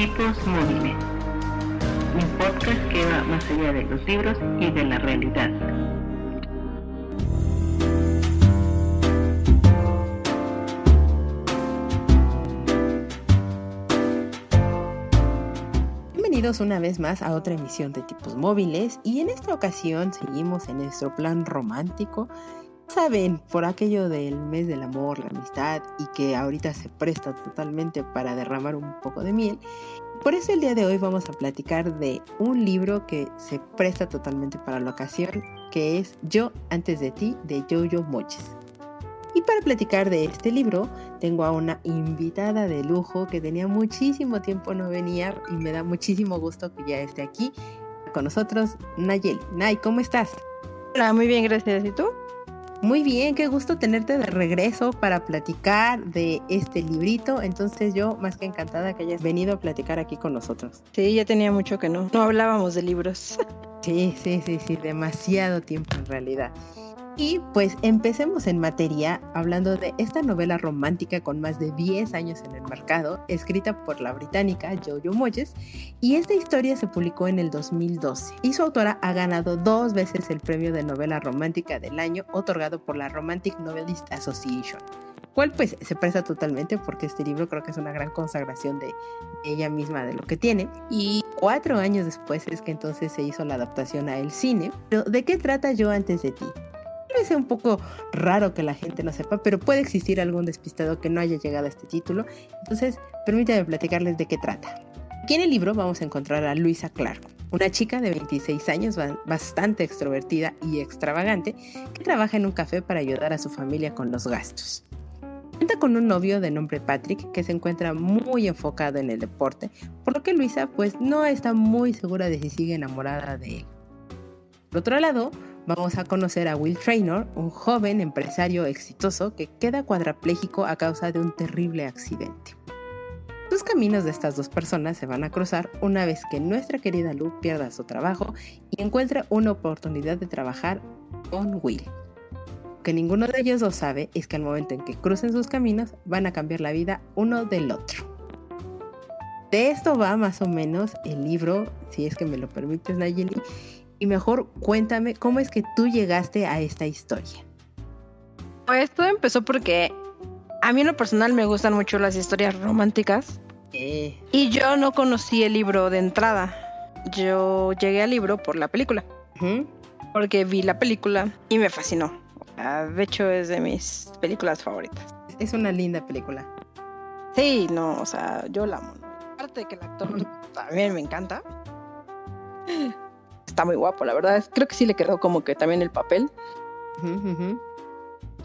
Tipos Móviles, un podcast que va más allá de los libros y de la realidad. Bienvenidos una vez más a otra emisión de Tipos Móviles y en esta ocasión seguimos en nuestro plan romántico saben, por aquello del mes del amor, la amistad y que ahorita se presta totalmente para derramar un poco de miel. Por eso el día de hoy vamos a platicar de un libro que se presta totalmente para la ocasión, que es Yo antes de ti de Jojo Moches. Y para platicar de este libro, tengo a una invitada de lujo que tenía muchísimo tiempo no venía y me da muchísimo gusto que ya esté aquí con nosotros, Nayeli. Nay, ¿cómo estás? Hola, muy bien, gracias. ¿Y tú? Muy bien, qué gusto tenerte de regreso para platicar de este librito. Entonces yo más que encantada que hayas venido a platicar aquí con nosotros. Sí, ya tenía mucho que no. No hablábamos de libros. Sí, sí, sí, sí, demasiado tiempo en realidad. Y pues empecemos en materia hablando de esta novela romántica con más de 10 años en el mercado, escrita por la británica Jojo Moyes, y esta historia se publicó en el 2012. Y su autora ha ganado dos veces el premio de novela romántica del año otorgado por la Romantic Novelist Association cual pues se presta totalmente porque este libro creo que es una gran consagración de ella misma de lo que tiene. Y cuatro años después es que entonces se hizo la adaptación a el cine. Pero ¿de qué trata yo antes de ti? Parece un poco raro que la gente no sepa, pero puede existir algún despistado que no haya llegado a este título. Entonces, permítame platicarles de qué trata. Aquí en el libro vamos a encontrar a Luisa Clark, una chica de 26 años bastante extrovertida y extravagante que trabaja en un café para ayudar a su familia con los gastos. Cuenta con un novio de nombre Patrick que se encuentra muy enfocado en el deporte, por lo que Luisa pues no está muy segura de si sigue enamorada de él. Por otro lado, vamos a conocer a Will Traynor, un joven empresario exitoso que queda cuadrapléjico a causa de un terrible accidente. Los caminos de estas dos personas se van a cruzar una vez que nuestra querida Lou pierda su trabajo y encuentre una oportunidad de trabajar con Will. Lo que ninguno de ellos lo sabe es que al momento en que crucen sus caminos van a cambiar la vida uno del otro. De esto va más o menos el libro, si es que me lo permites Nayeli, y mejor cuéntame cómo es que tú llegaste a esta historia. Pues todo empezó porque a mí en lo personal me gustan mucho las historias románticas. Eh. Y yo no conocí el libro de entrada. Yo llegué al libro por la película. Porque vi la película y me fascinó. De hecho, es de mis películas favoritas. Es una linda película. Sí, no, o sea, yo la amo. Aparte de que el actor también me encanta está muy guapo, la verdad. Creo que sí le quedó como que también el papel.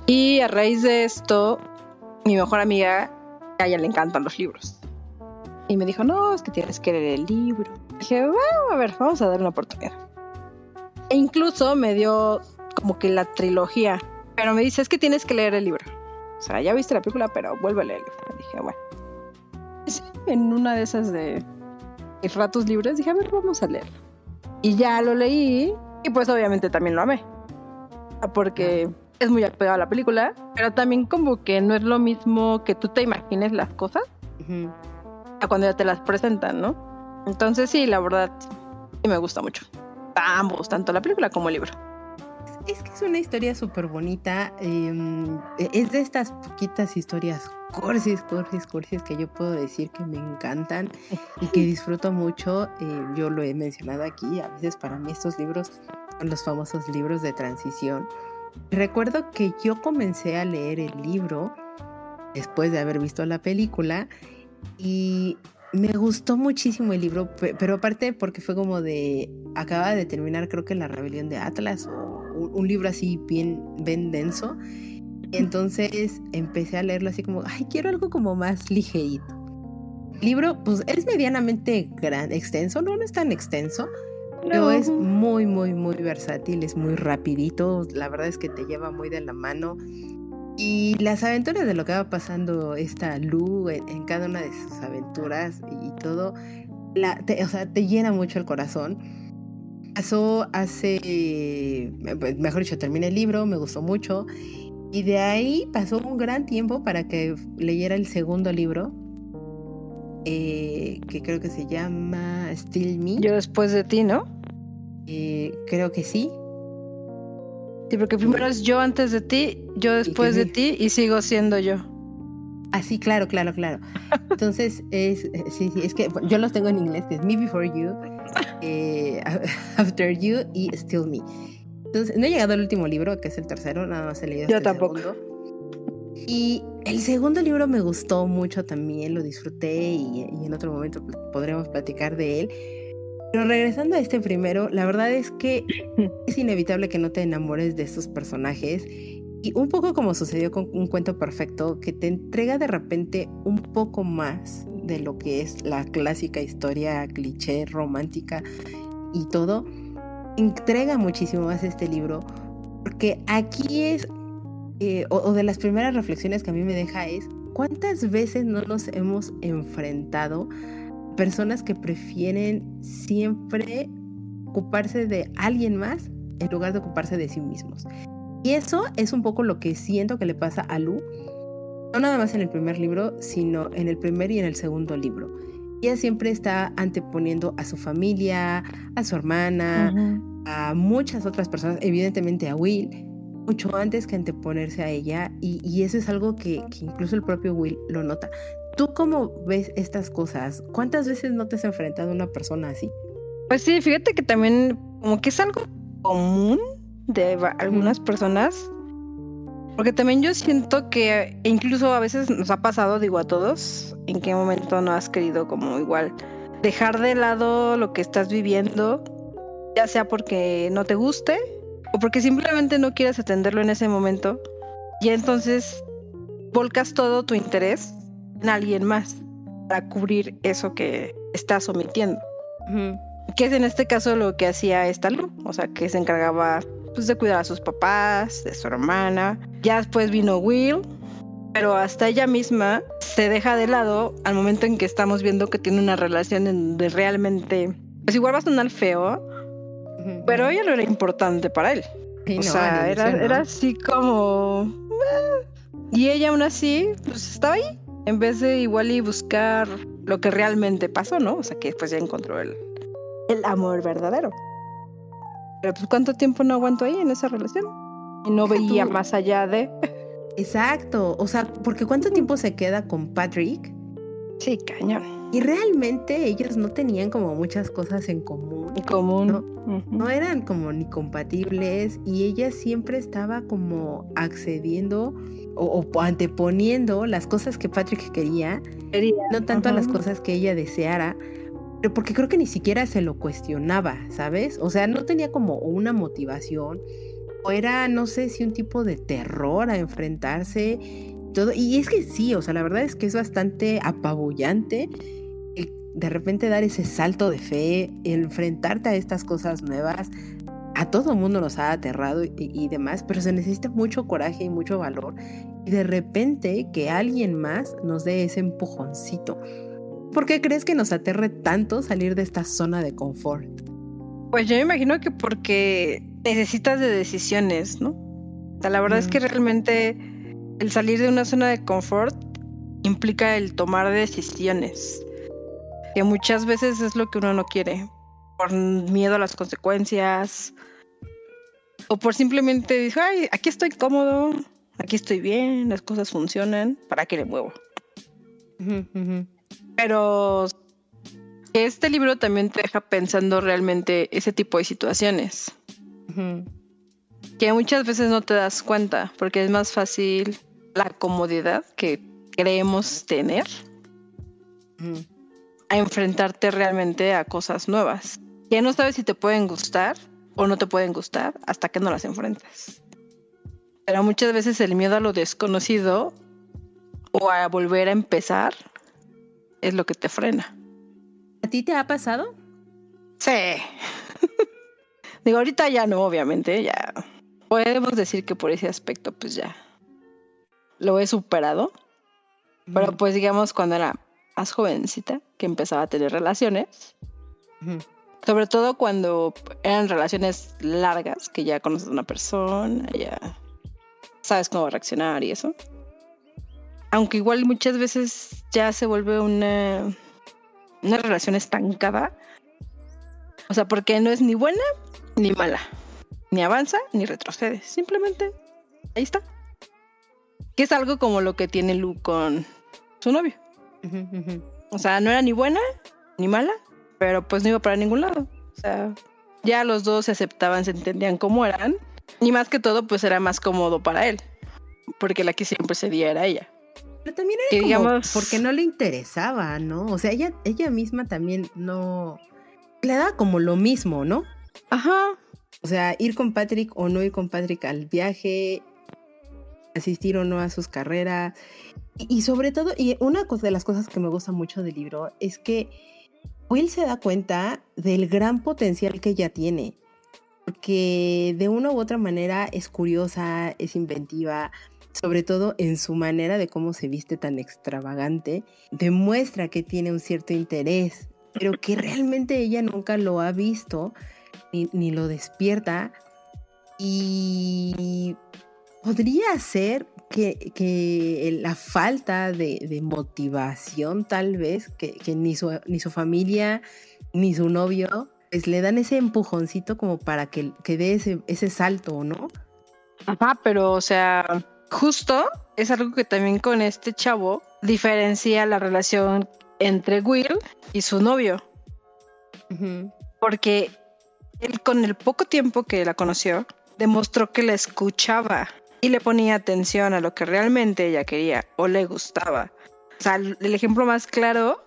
Y a raíz de esto, mi mejor amiga, a ella le encantan los libros. Y me dijo, no, es que tienes que leer el libro. dije, bueno, a ver, vamos a dar una oportunidad. E incluso me dio como que la trilogía. Pero me dice, es que tienes que leer el libro. O sea, ya viste la película, pero vuelve a leerlo. dije, bueno. en una de esas de ratos libres, dije, a ver, vamos a leerlo. Y ya lo leí y pues obviamente también lo amé. Porque es muy apegado a la película, pero también como que no es lo mismo que tú te imagines las cosas a cuando ya te las presentan, ¿no? Entonces sí, la verdad, sí me gusta mucho. Ambos, tanto la película como el libro. Es que es una historia súper bonita. Em, es de estas poquitas historias cursis, cursis, cursis que yo puedo decir que me encantan y que disfruto mucho. Eh, yo lo he mencionado aquí, a veces para mí estos libros son los famosos libros de transición. Recuerdo que yo comencé a leer el libro después de haber visto la película y me gustó muchísimo el libro, pero aparte porque fue como de, acaba de terminar creo que La rebelión de Atlas o un, libro así bien, bien denso entonces empecé a leerlo así como, ay, quiero algo como más ligerito. El libro, pues es medianamente gran, extenso, no, no es tan extenso, pero es muy, muy, muy versátil, es muy rapidito, la verdad es que te lleva muy de la mano. Y las aventuras de lo que va pasando esta Lu en, cada una de sus aventuras y todo, la, o sea, te llena mucho el corazón. Pasó hace, pues, mejor dicho, terminé el libro, me gustó mucho y de ahí pasó un gran tiempo para que leyera el segundo libro. eh, que creo que se llama Still Me. Yo después de ti, ¿no? Eh, creo que sí. Sí, porque primero es yo antes de ti, yo después de ti y sigo siendo yo. Ah, sí, claro, claro, claro. Entonces, es, sí, sí, es que yo los tengo en inglés, que es Me Before You, eh, After You y Still Me. Entonces, no he llegado al último libro, que es el tercero, nada más he leído. Yo hasta el tampoco. segundo. Y el segundo libro me gustó mucho también, lo disfruté y, y en otro momento podremos platicar de él. Pero regresando a este primero, la verdad es que es inevitable que no te enamores de estos personajes. Y un poco como sucedió con un cuento perfecto, que te entrega de repente un poco más de lo que es la clásica historia cliché romántica y todo, entrega muchísimo más este libro, porque aquí es, eh, o, o de las primeras reflexiones que a mí me deja es, ¿cuántas veces no nos hemos enfrentado a personas que prefieren siempre ocuparse de alguien más en lugar de ocuparse de sí mismos? Y eso es un poco lo que siento que le pasa a Lu, no nada más en el primer libro, sino en el primer y en el segundo libro. Ella siempre está anteponiendo a su familia, a su hermana, a muchas otras personas, evidentemente a Will, mucho antes que anteponerse a ella. Y, y eso es algo que, que incluso el propio Will lo nota. ¿Tú cómo ves estas cosas? ¿Cuántas veces no te has enfrentado a una persona así? Pues sí, fíjate que también como que es algo común de algunas personas. Porque también yo siento que incluso a veces nos ha pasado, digo a todos, en qué momento no has querido como igual dejar de lado lo que estás viviendo, ya sea porque no te guste o porque simplemente no quieres atenderlo en ese momento. Y entonces volcas todo tu interés en alguien más para cubrir eso que estás omitiendo que es en este caso lo que hacía esta Lu, o sea, que se encargaba pues de cuidar a sus papás, de su hermana. Ya después vino Will, pero hasta ella misma se deja de lado al momento en que estamos viendo que tiene una relación en donde realmente, pues igual va a sonar feo, pero ella no era importante para él. Sí, o no, sea, era, no. era así como... "Ah". Y ella aún así, pues estaba ahí, en vez de igual y buscar lo que realmente pasó, ¿no? O sea, que después ya encontró el, el amor verdadero. Pero pues cuánto tiempo no aguantó ahí en esa relación. Y no Deja veía más allá de... Exacto, o sea, porque ¿cuánto tiempo se queda con Patrick? Sí, cañón. Y realmente ellos no tenían como muchas cosas en común. En común. No. No eran como ni compatibles y ella siempre estaba como accediendo o, o anteponiendo las cosas que Patrick quería, Quería. no tanto a las cosas que ella deseara, porque creo que ni siquiera se lo cuestionaba, ¿sabes? O sea, no tenía como una motivación o era, no sé si un tipo de terror a enfrentarse. Todo. Y es que sí, o sea, la verdad es que es bastante apabullante de repente dar ese salto de fe, enfrentarte a estas cosas nuevas. A todo el mundo nos ha aterrado y, y demás, pero se necesita mucho coraje y mucho valor. Y de repente que alguien más nos dé ese empujoncito. ¿Por qué crees que nos aterre tanto salir de esta zona de confort? Pues yo me imagino que porque necesitas de decisiones, ¿no? O sea, la verdad es que realmente el salir de una zona de confort implica el tomar decisiones. Que muchas veces es lo que uno no quiere. Por miedo a las consecuencias. O por simplemente decir, ay, aquí estoy cómodo, aquí estoy bien, las cosas funcionan, ¿para qué le muevo? Pero este libro también te deja pensando realmente ese tipo de situaciones. Que muchas veces no te das cuenta porque es más fácil la comodidad que creemos tener a enfrentarte realmente a cosas nuevas que no sabes si te pueden gustar o no te pueden gustar hasta que no las enfrentas. Pero muchas veces el miedo a lo desconocido o a volver a empezar es lo que te frena. ¿A ti te ha pasado? Sí. Digo, ahorita ya no, obviamente, ya podemos decir que por ese aspecto pues ya lo he superado. Pero pues digamos cuando era más jovencita, que empezaba a tener relaciones, sobre todo cuando eran relaciones largas, que ya conoces a una persona, ya sabes cómo va a reaccionar y eso. Aunque igual muchas veces ya se vuelve una una relación estancada. O sea, porque no es ni buena ni mala. Ni avanza ni retrocede. Simplemente ahí está. Que es algo como lo que tiene Lu con su novio. O sea, no era ni buena ni mala, pero pues no iba para ningún lado. O sea, ya los dos se aceptaban, se entendían cómo eran. Y más que todo, pues era más cómodo para él. Porque la que siempre cedía era ella. Pero también era como digamos... porque no le interesaba, ¿no? O sea, ella, ella misma también no... Le da como lo mismo, ¿no? Ajá. O sea, ir con Patrick o no ir con Patrick al viaje, asistir o no a sus carreras. Y, sobre todo, y una de las cosas que me gusta mucho del libro es que Will se da cuenta del gran potencial que ella tiene. Porque de una u otra manera es curiosa, es inventiva, sobre todo en su manera de cómo se viste tan extravagante, demuestra que tiene un cierto interés, pero que realmente ella nunca lo ha visto ni, lo despierta. Y podría ser que, la falta de, motivación tal vez, que, ni, su, ni su familia ni su novio pues, le dan ese empujoncito como para que, que dé ese, ese salto, ¿no? Ajá, pero o sea, justo es algo que también con este chavo diferencia la relación entre Will y su novio. Porque él con el poco tiempo que la conoció, demostró que la escuchaba y le ponía atención a lo que realmente ella quería o le gustaba. O sea, el ejemplo más claro,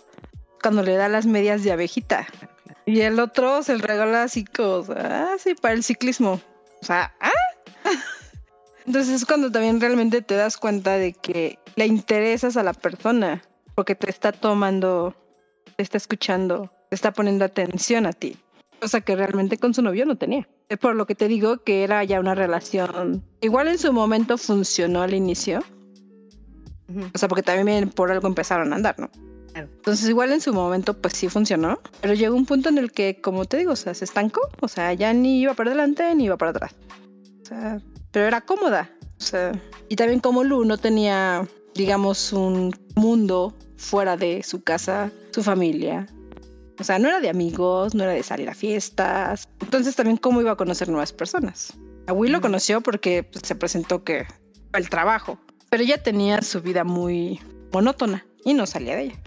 cuando le da las medias de abejita. Y el otro se le regala así como, ah, sí, para el ciclismo. O sea, ah. Entonces es cuando también realmente te das cuenta de que le interesas a la persona, porque te está tomando, te está escuchando, te está poniendo atención a ti cosa que realmente con su novio no tenía. Es por lo que te digo que era ya una relación. Igual en su momento funcionó al inicio. O sea, porque también por algo empezaron a andar, ¿no? Entonces igual en su momento pues sí funcionó, pero llegó un punto en el que, como te digo, o sea, se estancó, o sea, ya ni iba para adelante ni iba para atrás. O sea, pero era cómoda. O sea, y también como Lu no tenía, digamos, un mundo fuera de su casa, su familia, o sea, no era de amigos, no era de salir a fiestas. Entonces también cómo iba a conocer nuevas personas. A Will lo conoció porque pues, se presentó que el trabajo, pero ella tenía su vida muy monótona y no salía de ella.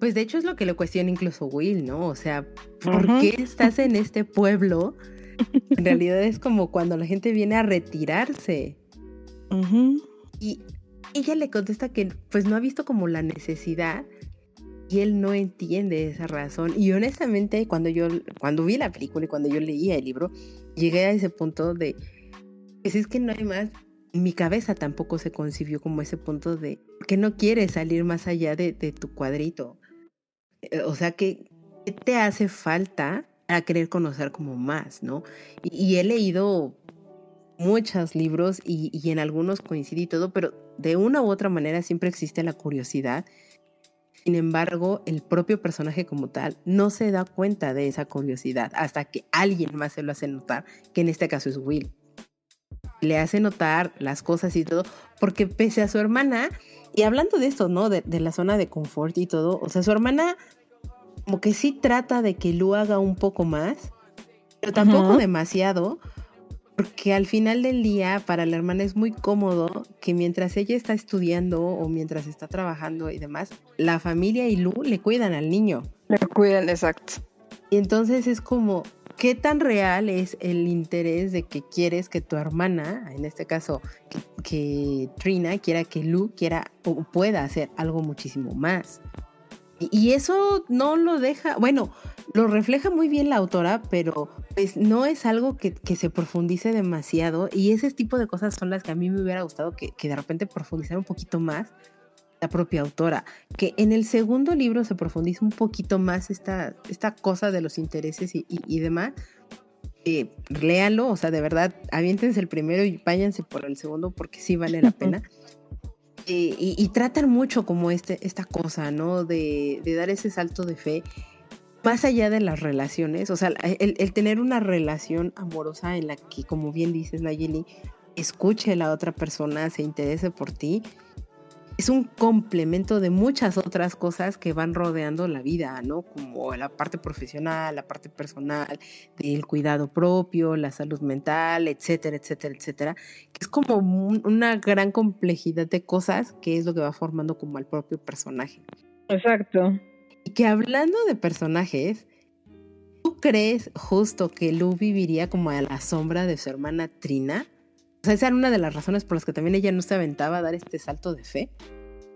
Pues de hecho es lo que le cuestiona incluso Will, ¿no? O sea, ¿por qué estás en este pueblo? En realidad es como cuando la gente viene a retirarse. Y ella le contesta que pues no ha visto como la necesidad y él no entiende esa razón. Y honestamente, cuando yo, cuando vi la película y cuando yo leía el libro, llegué a ese punto de, pues es que no hay más. Mi cabeza tampoco se concibió como ese punto de que no quieres salir más allá de, tu cuadrito. Eh, o sea, que ¿qué te hace falta para querer conocer como más, no? Y, he leído muchos libros y, en algunos coincidí todo, pero de una u otra manera siempre existe la curiosidad sin embargo, el propio personaje como tal no se da cuenta de esa curiosidad hasta que alguien más se lo hace notar, que en este caso es Will. Le hace notar las cosas y todo, porque pese a su hermana, y hablando de esto, ¿no? De, la zona de confort y todo, o sea, su hermana como que sí trata de que Lu haga un poco más, pero tampoco demasiado, porque al final del día para la hermana es muy cómodo que mientras ella está estudiando o mientras está trabajando y demás, la familia y Lu le cuidan al niño. Le cuidan, exacto. Y entonces es como, ¿qué tan real es el interés de que quieres que tu hermana, en este caso que, Trina, quiera que Lu quiera o pueda hacer algo muchísimo más? Y eso no lo deja, bueno, lo refleja muy bien la autora, pero pues no es algo que, se profundice demasiado y ese tipo de cosas son las que a mí me hubiera gustado que, de repente profundizara un poquito más la propia autora, que en el segundo libro se profundiza un poquito más esta, esta cosa de los intereses y, demás. Eh, léanlo, o sea, de verdad, aviéntense el primero y váyanse por el segundo porque sí vale la pena. Eh, y, tratan mucho como este, esta cosa, ¿no? De, de, dar ese salto de fe más allá de las relaciones, o sea, el, tener una relación amorosa en la que, como bien dices, Nayeli, escuche a la otra persona, se interese por ti es un complemento de muchas otras cosas que van rodeando la vida, ¿no? Como la parte profesional, la parte personal, del cuidado propio, la salud mental, etcétera, etcétera, etcétera. Que es como una gran complejidad de cosas que es lo que va formando como al propio personaje. Exacto. Y que hablando de personajes, ¿tú crees justo que Lu viviría como a la sombra de su hermana Trina? O sea, esa era una de las razones por las que también ella no se aventaba a dar este salto de fe.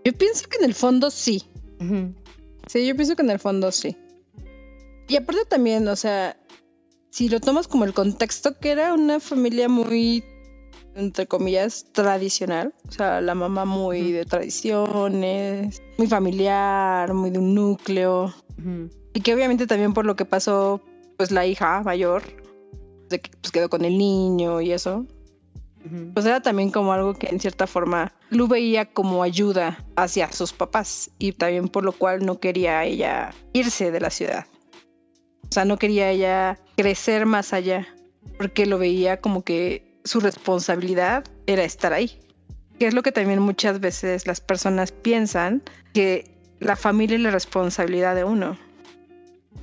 Yo pienso que en el fondo sí. Sí, yo pienso que en el fondo sí. Y aparte también, o sea, si lo tomas como el contexto, que era una familia muy, entre comillas, tradicional. O sea, la mamá muy de tradiciones, muy familiar, muy de un núcleo. Y que obviamente también por lo que pasó, pues la hija mayor, de que pues, quedó con el niño y eso, pues era también como algo que en cierta forma Lu veía como ayuda hacia sus papás y también por lo cual no quería ella irse de la ciudad. O sea, no quería ella crecer más allá porque lo veía como que su responsabilidad era estar ahí. Que es lo que también muchas veces las personas piensan que la familia es la responsabilidad de uno.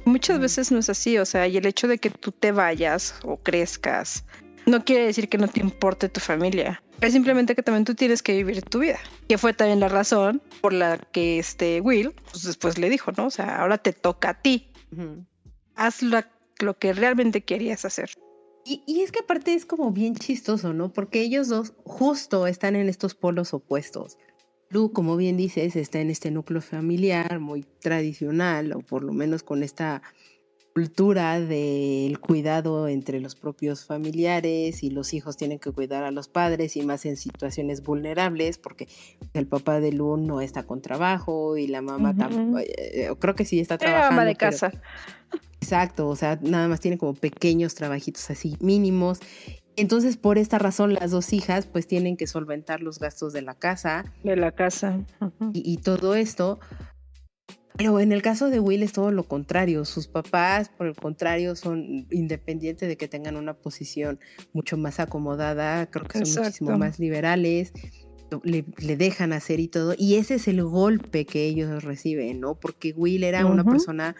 Muchas veces no es así, o sea, y el hecho de que tú te vayas o crezcas no quiere decir que no te importe tu familia. Es simplemente que también tú tienes que vivir tu vida. Que fue también la razón por la que este Will pues después le dijo, ¿no? O sea, ahora te toca a ti. Haz lo, que realmente querías hacer. Y, y, es que aparte es como bien chistoso, ¿no? Porque ellos dos justo están en estos polos opuestos. Lu, como bien dices, está en este núcleo familiar muy tradicional, o por lo menos con esta cultura del cuidado entre los propios familiares y los hijos tienen que cuidar a los padres y más en situaciones vulnerables porque el papá de Lu no está con trabajo y la mamá tampoco, eh, creo que sí está trabajando. ama de casa. exacto, o sea, nada más tiene como pequeños trabajitos así mínimos. Entonces, por esta razón, las dos hijas pues tienen que solventar los gastos de la casa. De la casa. y todo esto, pero en el caso de Will es todo lo contrario. Sus papás, por el contrario, son independientes de que tengan una posición mucho más acomodada, creo que son muchísimo más liberales, le, dejan hacer y todo. Y ese es el golpe que ellos reciben, ¿no? Porque Will era una persona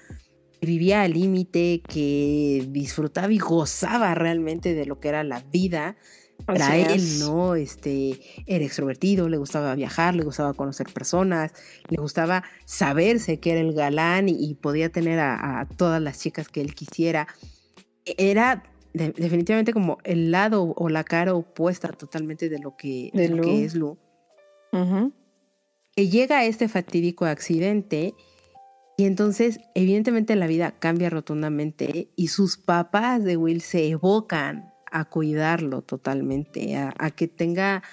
que vivía al límite, que disfrutaba y gozaba realmente de lo que era la vida para él, ¿no? Este, era extrovertido, le gustaba viajar, le gustaba conocer personas, le gustaba saberse que era el galán y, podía tener a, todas las chicas que él quisiera. Era definitivamente como el lado o la cara opuesta totalmente de lo que, es Lu. Que llega a este fatídico accidente y entonces evidentemente la vida cambia rotundamente y sus papás de Will se evocan a cuidarlo totalmente, a, que tenga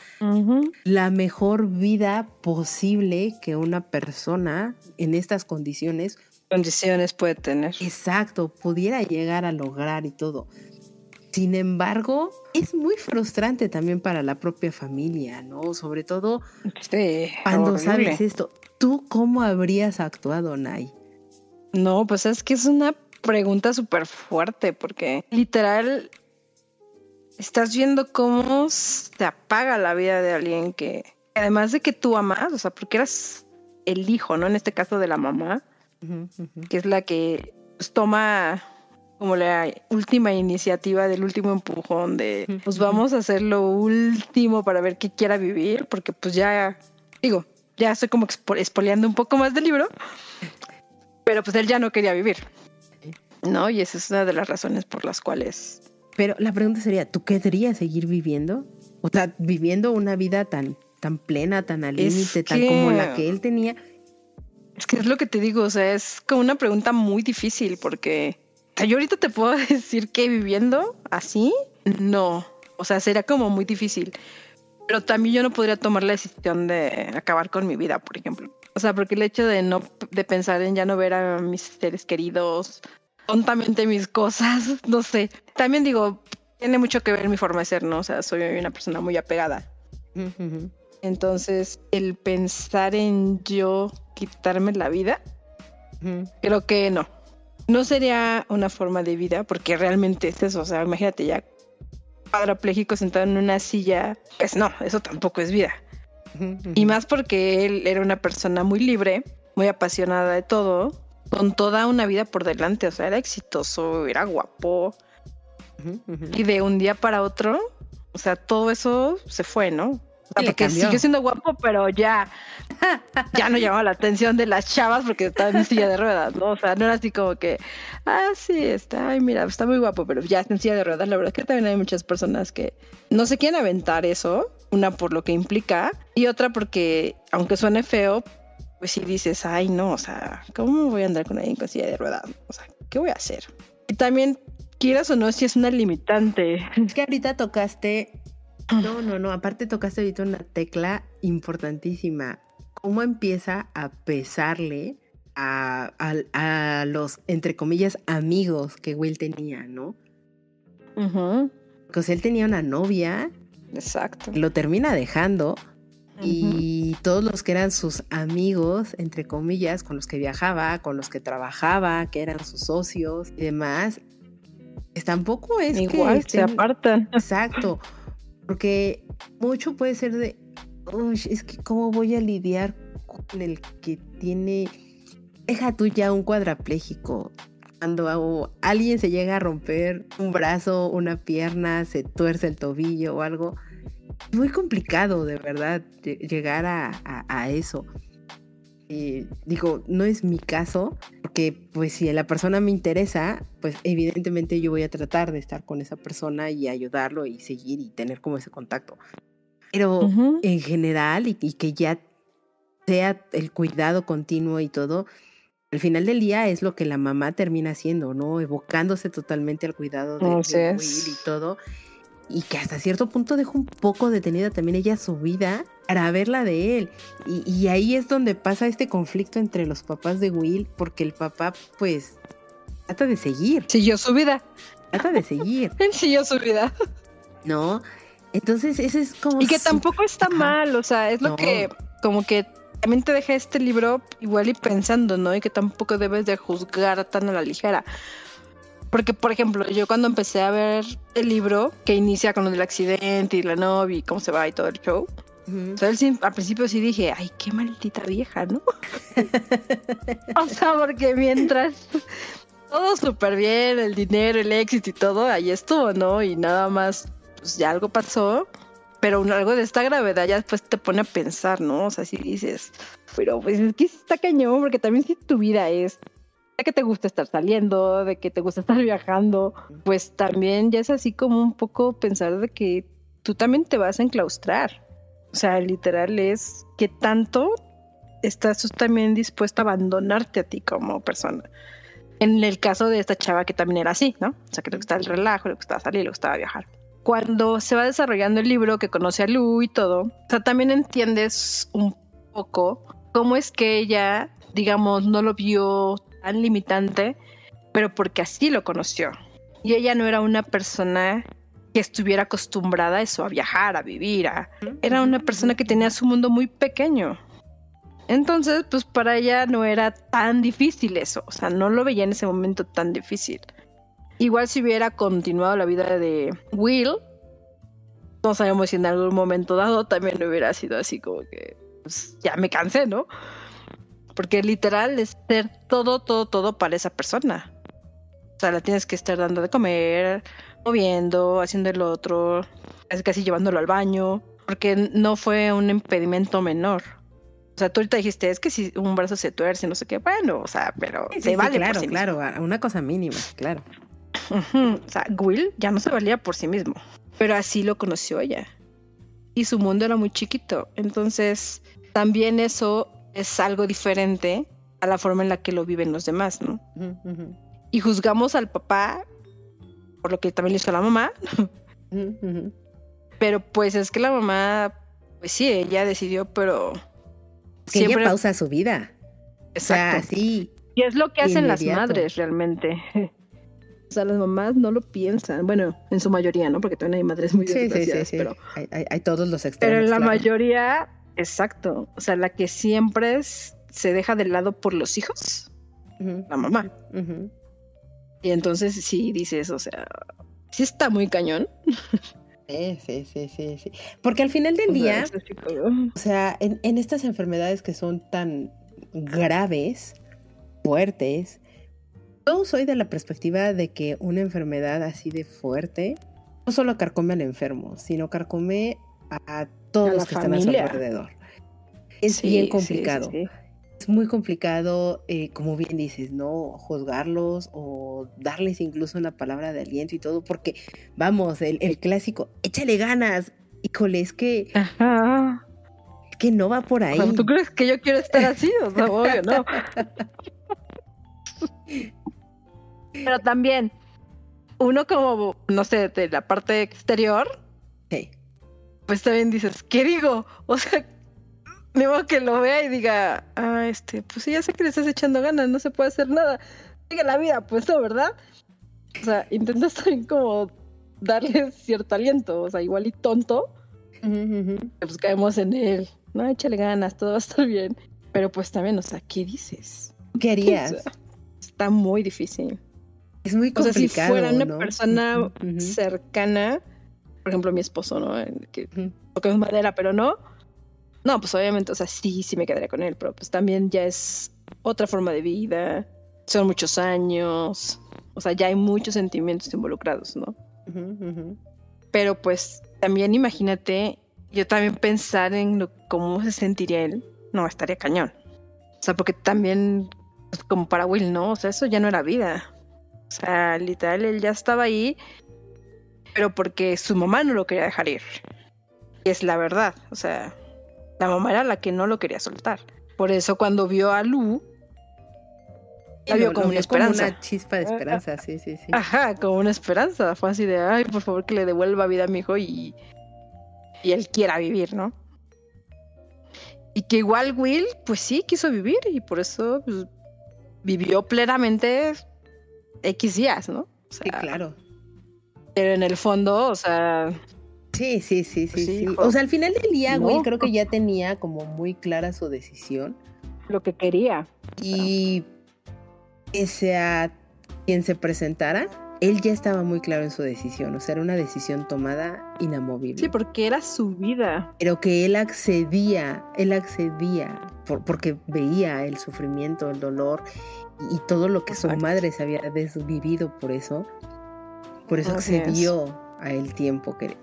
la mejor vida posible que una persona en estas condiciones. Condiciones puede tener. Exacto, pudiera llegar a lograr y todo. Sin embargo, es muy frustrante también para la propia familia, ¿no? Sobre todo cuando sabes esto. ¿Tú cómo habrías actuado, Nay? No, pues es que es una pregunta súper fuerte porque literal estás viendo cómo se apaga la vida de alguien que, además de que tú amas, o sea, porque eras el hijo, ¿no? En este caso de la mamá, que es la que pues, toma como la última iniciativa del último empujón de pues vamos a hacer lo último para ver qué quiera vivir, porque pues ya, digo, ya estoy como espoleando un poco más del libro, pero pues él ya no quería vivir, ¿no? Y esa es una de las razones por las cuales pero la pregunta sería, ¿tú querrías seguir viviendo? O sea, viviendo una vida tan, tan plena, tan al límite, tan como la que él tenía. Es que es lo que te digo, o sea, es como una pregunta muy difícil porque yo ahorita te puedo decir que viviendo así, no. O sea, sería como muy difícil. Pero también yo no podría tomar la decisión de acabar con mi vida, por ejemplo. O sea, porque el hecho de no de pensar en ya no ver a mis seres queridos, tontamente mis cosas, no sé. También digo, tiene mucho que ver mi forma de ser, ¿no? O sea, soy una persona muy apegada. Entonces, el pensar en yo quitarme la vida, creo que no. No sería una forma de vida, porque realmente es eso. O sea, imagínate ya cuadrapléjico sentado en una silla. Pues no, eso tampoco es vida. Y más porque él era una persona muy libre, muy apasionada de todo, con toda una vida por delante. O sea, era exitoso, era guapo. Y de un día para otro, o sea, todo eso se fue, ¿no? porque sigue siendo guapo, pero ya, ya no llamaba la atención de las chavas porque estaba en silla de ruedas, ¿no? O sea, no era así como que, ah, sí, está, ay, mira, está muy guapo, pero ya está en silla de ruedas. La verdad es que también hay muchas personas que no se quieren aventar eso, una por lo que implica y otra porque, aunque suene feo, pues si dices, ay, no, o sea, ¿cómo voy a andar con alguien con silla de ruedas? O sea, ¿qué voy a hacer? Y también, quieras o no, si es una limitante. Es que ahorita tocaste no, no, no. Aparte tocaste ahorita una tecla importantísima. ¿Cómo empieza a pesarle a, los, entre comillas, amigos que Will tenía, ¿no? Porque él tenía una novia. Exacto. Lo termina dejando. Y todos los que eran sus amigos, entre comillas, con los que viajaba, con los que trabajaba, que eran sus socios y demás, pues tampoco es Igual, se apartan. Exacto. Porque mucho puede ser de, es que cómo voy a lidiar con el que tiene, deja tú ya un cuadrapléjico. Cuando alguien se llega a romper un brazo, una pierna, se tuerce el tobillo o algo, muy complicado de verdad llegar a, eso. digo, no es mi caso, porque pues si la persona me interesa, pues evidentemente yo voy a tratar de estar con esa persona y ayudarlo y seguir y tener como ese contacto. Pero en general y, que ya sea el cuidado continuo y todo, al final del día es lo que la mamá termina haciendo, ¿no? Evocándose totalmente al cuidado de, Will y todo. Y que hasta cierto punto deja un poco detenida también ella su vida para verla de él. Y, ahí es donde pasa este conflicto entre los papás de Will, porque el papá, pues, trata de seguir. Siguió su vida. Trata de seguir. Él siguió su vida. ¿No? Entonces, ese es como. Y que tampoco está mal, o sea, es lo que, como que también te deja este libro igual y pensando, ¿no? Y que tampoco debes de juzgar tan a la ligera. Porque, por ejemplo, yo cuando empecé a ver el libro que inicia con lo del accidente y la novia y cómo se va y todo el show, al principio sí dije, ay, qué maldita vieja, ¿no? o sea, porque mientras todo súper bien, el dinero, el éxito y todo, ahí estuvo, ¿no? Y nada más, pues ya algo pasó, pero algo de esta gravedad ya después te pone a pensar, ¿no? O sea, si dices, pero pues es que está cañón, porque también si tu vida es de que te gusta estar saliendo, de que te gusta estar viajando, pues también ya es así como un poco pensar de que tú también te vas a enclaustrar. O sea, literal es que tanto estás también dispuesto a abandonarte a ti como persona. En el caso de esta chava que también era así, ¿no? O sea, que le gustaba el relajo, le gustaba salir, le gustaba viajar. Cuando se va desarrollando el libro, que conoce a Lu y todo, o sea, también entiendes un poco cómo es que ella, digamos, no lo vio tan limitante, pero porque así lo conoció. Y ella no era una persona que estuviera acostumbrada a eso, a viajar, a vivir. Era una persona que tenía su mundo muy pequeño. Entonces, pues para ella no era tan difícil eso, o sea, no lo veía en ese momento tan difícil. Igual si hubiera continuado la vida de Will, no sabemos si en algún momento dado también hubiera sido así como que, pues ya me cansé, ¿no? Porque literal es ser todo, todo, todo para esa persona. O sea, la tienes que estar dando de comer, moviendo, haciendo el otro, casi, casi llevándolo al baño, porque no fue un impedimento menor. O sea, tú ahorita dijiste, es que si un brazo se tuerce, no sé qué, bueno, o sea, pero se vale claro, por sí claro, una cosa mínima, claro. O sea, Will ya no se valía por sí mismo, pero así lo conoció ella. Y su mundo era muy chiquito, entonces también eso es algo diferente a la forma en la que lo viven los demás, ¿no? Y juzgamos al papá por lo que también le hizo a la mamá. Pero pues es que la mamá, pues sí, ella decidió, pero... Que siempre... ella pausa su vida. Exacto. sí. Y es lo que hacen las madres realmente. O sea, las mamás no lo piensan. Bueno, en su mayoría, ¿no? Porque también hay madres muy sí, sí, sí, pero hay, todos los extremos. Pero en la mayoría, exacto. O sea, la que siempre se deja de lado por los hijos, la mamá. Y entonces sí dices, o sea, sí está muy cañón. Sí, sí, sí, sí, sí. Porque al final del día, o sea, en, en estas enfermedades que son tan graves, fuertes, yo soy de la perspectiva de que una enfermedad así de fuerte no solo carcome al enfermo, sino carcome a todos los que están a su alrededor. Es bien complicado. es muy complicado, eh, como bien dices, ¿no? Juzgarlos o darles incluso una palabra de aliento y todo, porque, vamos, el, el clásico, échale ganas. Híjole, es que. Ajá. Que no va por ahí. ¿Tú crees que yo quiero estar así? O sea, obvio, no. Pero también, uno como, no sé, de la parte exterior, pues también dices, ¿qué digo? O sea, modo que lo vea y diga, ah, este, pues sí, ya sé que le estás echando ganas, no se puede hacer nada. Sigue la vida, pues no, ¿verdad? O sea, intentas también como darle cierto aliento, o sea, igual y tonto, pues caemos en él, no, échale ganas, todo va a estar bien. Pero pues también, o sea, ¿qué dices? ¿Qué harías? está muy difícil. Es muy complicado. O sea, si fuera una persona cercana, por ejemplo, mi esposo, ¿no? Que es madera, pero no. No, pues obviamente, o sea, sí, sí me quedaría con él, pero pues también ya es otra forma de vida, son muchos años, o sea, ya hay muchos sentimientos involucrados, ¿no? Pero pues también imagínate, yo también pensar en cómo se sentiría él, no, estaría cañón. O sea, porque también, pues, como para Will, ¿no? O sea, eso ya no era vida. O sea, literal, él ya estaba ahí, pero porque su mamá no lo quería dejar ir. Y es la verdad, o sea, la mamá era la que no lo quería soltar. Por eso cuando vio a Lu, la vio como una esperanza. una chispa de esperanza, sí, sí, sí. Ajá, como una esperanza. Fue así de, ay, por favor que le devuelva vida a mi hijo y, y él quiera vivir, ¿no? Y que igual Will, pues sí, quiso vivir y por eso pues, vivió plenamente X días, ¿no? sí, claro. Pero en el fondo, o sea. Sí, sí, sí, sí, sí. O sea, al final del día, Will creo que ya tenía como muy clara su decisión. Lo que quería. Y ese a quien se presentara, él ya estaba muy claro en su decisión. O sea, era una decisión tomada inamovible. Sí, porque era su vida. Pero que él accedía, él accedía porque veía el sufrimiento, el dolor y todo lo que su madre se había desvivido por eso, por eso accedió a el tiempo que,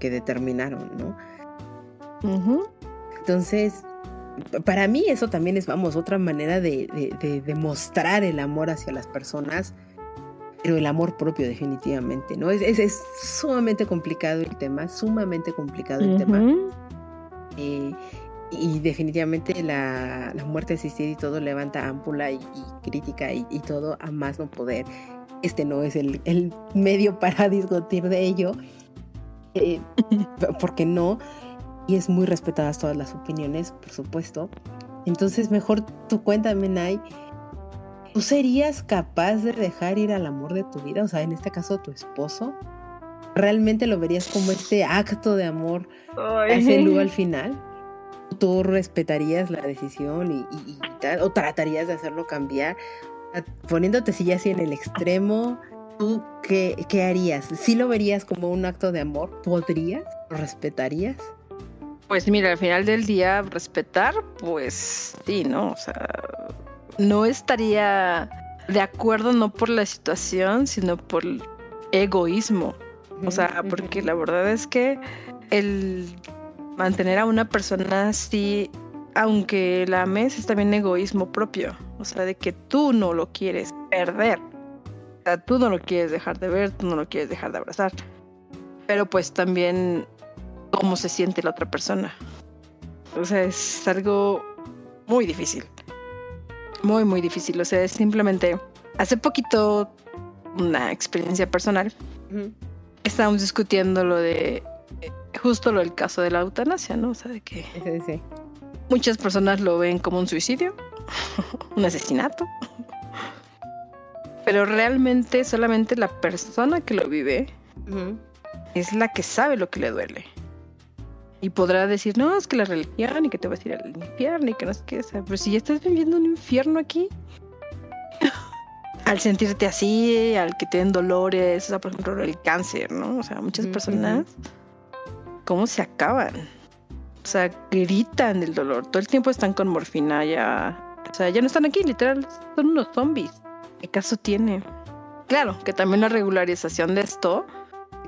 que, determinaron, ¿no? Entonces, para mí eso también es, vamos, otra manera de, de, demostrar el amor hacia las personas, pero el amor propio definitivamente, ¿no? Es, es, sumamente complicado el tema, sumamente complicado el tema. Eh, y definitivamente la, muerte asistida y todo levanta ámpula y, crítica y, todo a más no poder. Este no es el, medio para discutir de ello, eh, porque no, y es muy respetadas todas las opiniones, por supuesto. Entonces, mejor tú cuéntame, Nay, ¿tú serías capaz de dejar ir al amor de tu vida? O sea, en este caso, tu esposo. ¿Realmente lo verías como este acto de amor ese lugar al final? tú respetarías la decisión y, tal, o tratarías de hacerlo cambiar, poniéndote si ya así en el extremo, ¿tú qué, qué harías? ¿Sí lo verías como un acto de amor? ¿Podrías? ¿Lo respetarías? Pues mira, al final del día, respetar, pues sí, ¿no? O sea, no estaría de acuerdo no por la situación, sino por el egoísmo. O sea, porque la verdad es que el mantener a una persona así, aunque la ames, es también egoísmo propio. O sea, de que tú no lo quieres perder. O sea, tú no lo quieres dejar de ver, tú no lo quieres dejar de abrazar. Pero pues también cómo se siente la otra persona. O sea, es algo muy difícil. Muy, muy difícil. O sea, es simplemente... Hace poquito, una experiencia personal, estábamos discutiendo lo de justo lo del caso de la eutanasia, ¿no? O sea, de que muchas personas lo ven como un suicidio, un asesinato. Pero realmente solamente la persona que lo vive es la que sabe lo que le duele. Y podrá decir, no, es que la religión y que te vas a ir al infierno y que no sé qué. pero si ya estás viviendo un infierno aquí, al sentirte así, al que tienen dolores, o sea, por ejemplo, el cáncer, ¿no? O sea, muchas personas, ¿cómo se acaban? O sea, gritan del dolor. Todo el tiempo están con morfina ya. O sea, ya no están aquí, literal, son unos zombies. ¿Qué caso tiene? Claro, que también la regularización de esto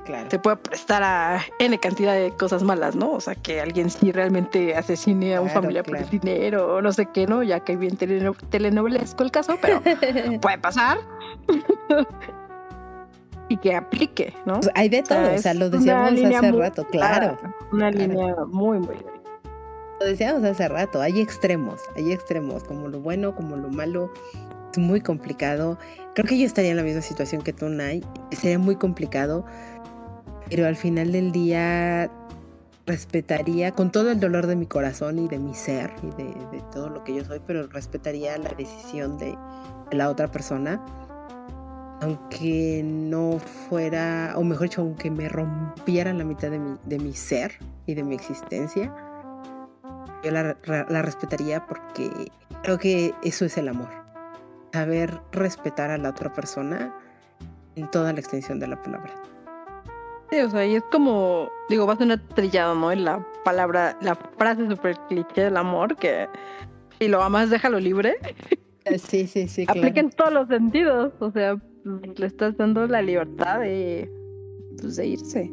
Claro. se puede prestar a N cantidad de cosas malas, ¿no? O sea, que alguien sí realmente asesine a un Claro, familiar por claro. el dinero o no sé qué, ¿no? Ya que bien teleno- telenovelesco el caso, pero puede pasar. y que aplique, ¿no? Pues hay de O sea, todo, o sea, lo decíamos hace muy rato, claro. Una claro. línea muy, muy Lo decíamos hace rato, hay extremos, hay extremos, como lo bueno, como lo malo. Es muy complicado. Creo que yo estaría en la misma situación que tú, Nay. Sería muy complicado, pero al final del día respetaría, con todo el dolor de mi corazón y de mi ser y de, de todo lo que yo soy, pero respetaría la decisión de, de la otra persona. Aunque no fuera, o mejor dicho, aunque me rompiera la mitad de mi, de mi ser y de mi existencia, yo la, la respetaría porque creo que eso es el amor. Saber respetar a la otra persona en toda la extensión de la palabra. Sí, o sea, y es como, digo, va a sonar trillado, ¿no? En la palabra, la frase súper cliché del amor, que si lo amas, déjalo libre. Sí, sí, sí. Aplica en todos los sentidos. O sea, le estás dando la libertad de, pues, de irse.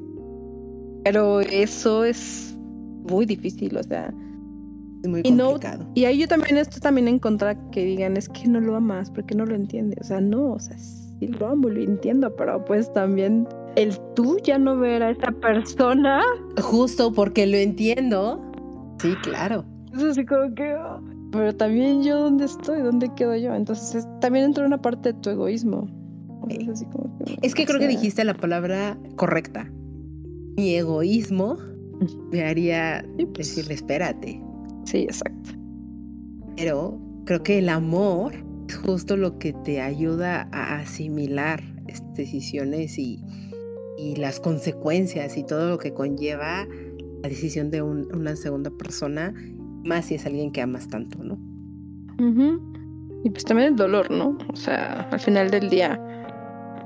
Pero eso es muy difícil, o sea. Es muy Y no- complicado. Y ahí yo también estoy también en contra que digan, es que no lo amas, porque no lo entiende. O sea, no, o sea, sí lo amo, lo entiendo, pero pues también el tú ya no ver a esa persona Justo porque lo entiendo. Sí, claro. Es así como que. ah, Pero también yo, ¿dónde estoy? ¿Dónde quedo yo? Entonces es- también entra una parte de tu egoísmo. Es así como que, Es que o creo que dijiste la palabra correcta. Mi egoísmo me haría sí, pues, decirle espérate. Sí, exacto. Pero creo que el amor es justo lo que te ayuda a asimilar estas decisiones y, y las consecuencias y todo lo que conlleva la decisión de un- una segunda persona, más si es alguien que amas tanto, ¿no? Y pues también el dolor, ¿no? O sea, al final del día,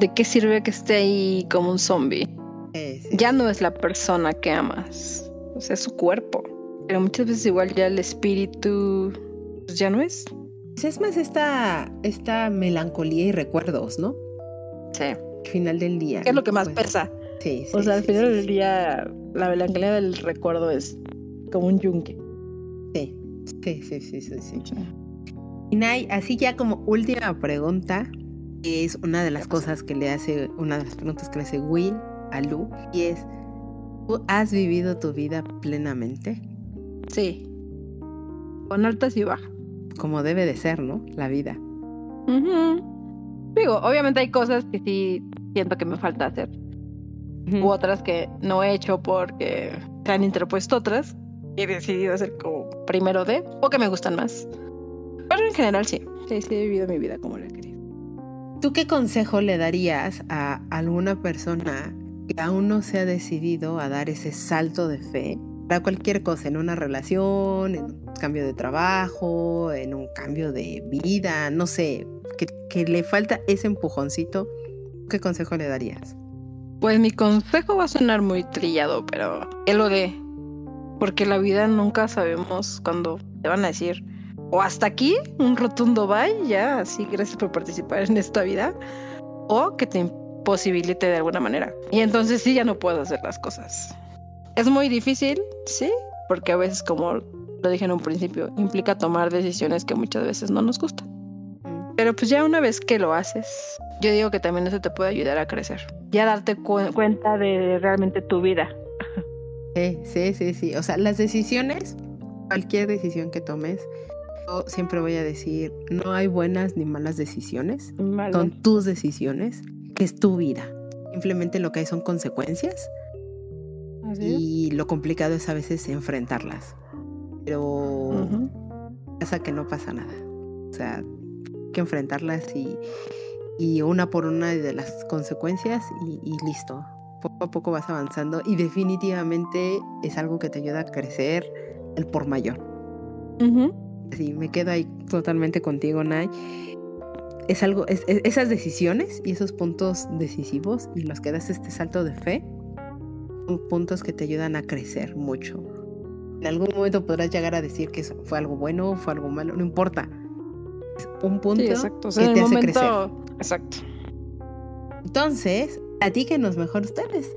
¿de qué sirve que esté ahí como un zombie? Eh, sí, Ya sí. no es la persona que amas, o sea, es su cuerpo. Pero muchas veces igual ya el espíritu pues ya no es. Pues es más esta, esta melancolía y recuerdos, ¿no? Sí. Al final del día. ¿Qué es lo que más Pues, pesa? Sí, sí. O sea, al final sí, del sí. día, la melancolía del recuerdo es como un yunque. Sí, sí, sí, sí, sí, sí. Y Nay, así ya como última pregunta, es una de las cosas que le hace, una de las preguntas que le hace Will a Lu, y es, ¿tú has vivido tu vida plenamente? Sí. Con altas y bajas. Como debe de ser, ¿no? La vida. Digo, obviamente hay cosas que sí siento que me falta hacer. U otras que no he hecho porque se han interpuesto otras. Y he decidido hacer como primero de, o que me gustan más. Pero en general sí. Sí, sí he vivido mi vida como la querido. ¿Tú qué consejo le darías a alguna persona que aún no se ha decidido a dar ese salto de fe para cualquier cosa, en una relación, en un cambio de trabajo, en un cambio de vida, no sé, que, le falta ese empujoncito? ¿Qué consejo le darías? Pues mi consejo va a sonar muy trillado, pero que lo de. Porque la vida nunca sabemos cuándo te van a decir. O hasta aquí, un rotundo bye, ya, así, gracias por participar en esta vida. O que te imposibilite de alguna manera. Y entonces sí, ya no puedo hacer las cosas. Es muy difícil, sí, porque a veces, como lo dije en un principio, implica tomar decisiones que muchas veces no nos gustan. Pero pues ya una vez que lo haces, yo digo que también eso te puede ayudar a crecer. Ya darte cu- cuenta de realmente tu vida. Sí, sí, sí, sí. O sea, las decisiones, cualquier decisión que tomes, yo siempre voy a decir, no hay buenas ni malas decisiones. Son tus decisiones, que es tu vida. Simplemente lo que hay son consecuencias y lo complicado es a veces enfrentarlas. Pero Ujú. pasa que no pasa nada. O sea, hay que enfrentarlas y, y una por una de las consecuencias y, y listo. Poco a poco vas avanzando y definitivamente es algo que te ayuda a crecer el por mayor. Ujú. Sí, me quedo ahí totalmente contigo, Nay. es algo, es- es- esas decisiones y esos puntos decisivos y los que das este salto de fe son puntos que te ayudan a crecer mucho. En algún momento podrás llegar a decir que fue algo bueno, fue algo malo, no importa. Es un punto Sí, exacto. O sea, que te hace momento. crecer. Exacto. Entonces, platíquenos mejor ustedes.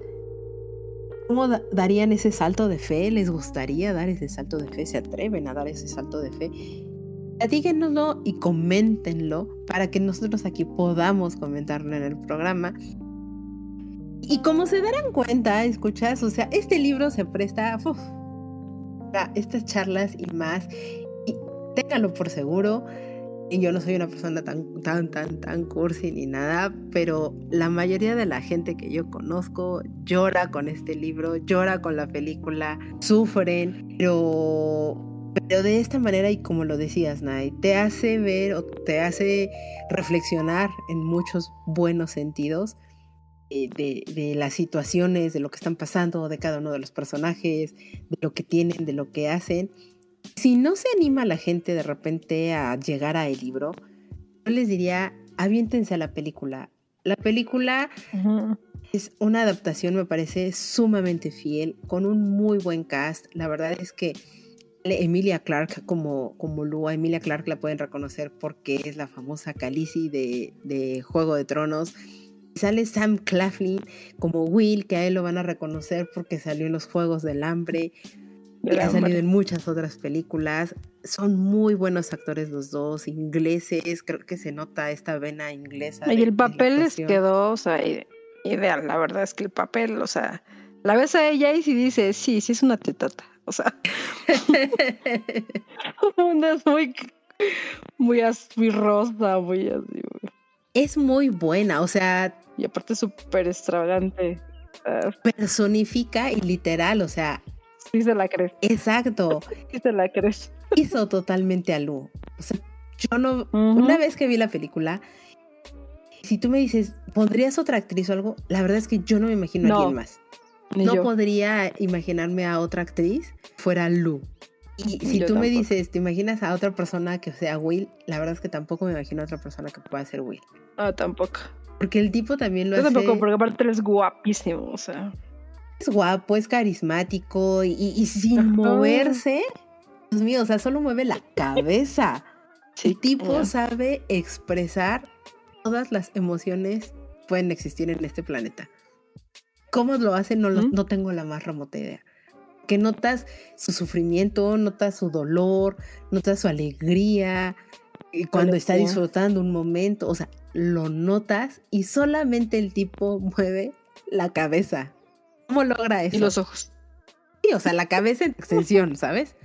¿Cómo da- darían ese salto de fe? ¿Les gustaría dar ese salto de fe? ¿Se atreven a dar ese salto de fe? Platíquenoslo y coméntenlo para que nosotros aquí podamos comentarlo en el programa. Y como se darán cuenta, escuchas, o sea, este libro se presta uf, para estas charlas y más. Y ténganlo por seguro. Y yo no soy una persona tan, tan, tan, tan cursi ni nada, pero la mayoría de la gente que yo conozco llora con este libro, llora con la película, sufren, pero, pero de esta manera, y como lo decías, Nay, te hace ver o te hace reflexionar en muchos buenos sentidos eh, de, de las situaciones, de lo que están pasando, de cada uno de los personajes, de lo que tienen, de lo que hacen. Si no se anima la gente de repente a llegar a el libro, yo les diría, aviéntense a la película. La película es una adaptación, me parece, sumamente fiel, con un muy buen cast. La verdad es que Emilia Clark como, como Lua, Emilia Clark la pueden reconocer porque es la famosa Khaleesi de, de Juego de Tronos. Sale Sam Claflin como Will, que a él lo van a reconocer porque salió en los Juegos del Hambre. Y ha salido en muchas otras películas. Son muy buenos actores los dos, ingleses. Creo que se nota esta vena inglesa. Y de- el papel les quedó, o sea, ide- ideal. La verdad es que el papel, o sea, la ves a ella y si dices, sí, sí es una tetata. O sea, una es muy, muy, muy rosa, muy así. es muy buena, o sea, Y aparte súper extravagante. Sea, personifica y literal, o sea, sí se la crees, exacto, sí se la crees. hizo totalmente a Lu. O sea, yo no, una vez que vi la película, si tú me dices, ¿pondrías otra actriz o algo? La verdad es que yo no me imagino a alguien más. No yo. podría imaginarme a otra actriz fuera Lu. Y si Yo tú me dices, ¿te imaginas a otra persona que sea Will? La verdad es que tampoco me imagino a otra persona que pueda ser Will. No, tampoco. Porque el tipo también lo Yo hace... tampoco, porque aparte él es guapísimo, o sea. Es guapo, es carismático y, sin Ajá. moverse. Dios mío, o sea, solo mueve la cabeza. Sí, el tipo sabe expresar todas las emociones que pueden existir en este planeta. ¿Cómo lo hace? No, lo- ¿Mm? no tengo la más remota idea. Que notas su sufrimiento, notas su dolor, notas su alegría, y cuando está disfrutando un momento, o sea, lo notas y solamente el tipo mueve la cabeza. ¿Cómo logra eso? Y los ojos. Sí, o sea, la cabeza en extensión, ¿sabes?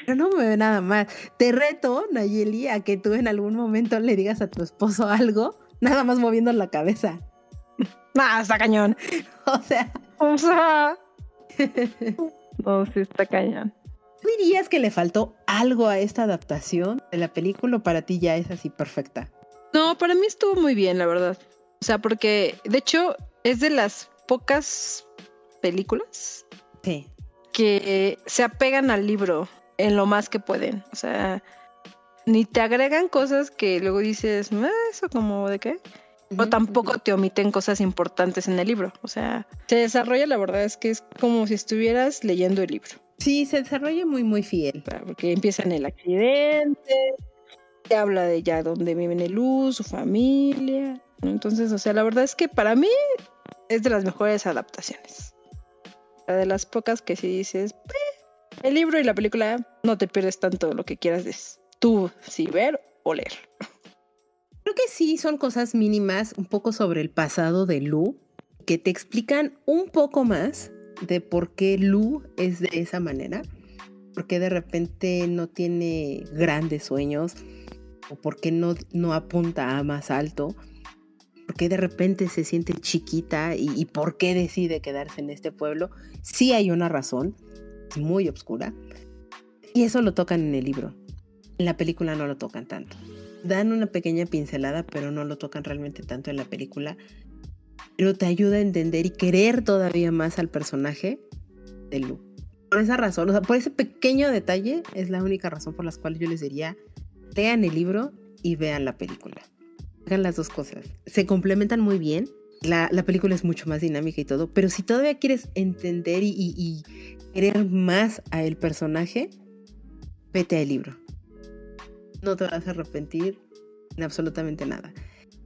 Pero no mueve nada más. Te reto, Nayeli, a que tú en algún momento le digas a tu esposo algo, nada más moviendo la cabeza. Nah, está cañón. O sea, O sea. No, sí está cañón. ¿tú dirías que le faltó algo a esta adaptación de la película o para ti ya es así perfecta? No, para mí estuvo muy bien, la verdad. O sea, porque de hecho es de las pocas películas Sí. que se apegan al libro en lo más que pueden. O sea, ni te agregan cosas que luego dices, "Ah, eso como de qué. O tampoco te omiten cosas importantes en el libro. O sea, se desarrolla, la verdad es que es como si estuvieras leyendo el libro. Sí, se desarrolla muy, muy fiel. Porque empieza en el accidente, te habla de ya dónde viven el luz, su familia. Entonces, o sea, la verdad es que para mí es de las mejores adaptaciones. Sea, de las pocas que si dices, "Eh, el libro y la película no te pierdes tanto lo que quieras de tú, sí, ver o leer. Creo que sí son cosas mínimas, un poco sobre el pasado de Lu, que te explican un poco más de por qué Lu es de esa manera, por qué de repente no tiene grandes sueños, o por qué no, no apunta a más alto, por qué de repente se siente chiquita y, y por qué decide quedarse en este pueblo. Sí hay una razón, muy oscura, y eso lo tocan en el libro. En la película no lo tocan tanto dan una pequeña pincelada, pero no lo tocan realmente tanto en la película. Pero te ayuda a entender y querer todavía más al personaje de Lu. Por esa razón, o sea, por ese pequeño detalle, es la única razón por la cual yo les diría, lean el libro y vean la película. Hagan las dos cosas. Se complementan muy bien. La, la película es mucho más dinámica y todo, pero si todavía quieres entender y, y, y querer más a el personaje, vete al libro. No te vas a arrepentir en absolutamente nada.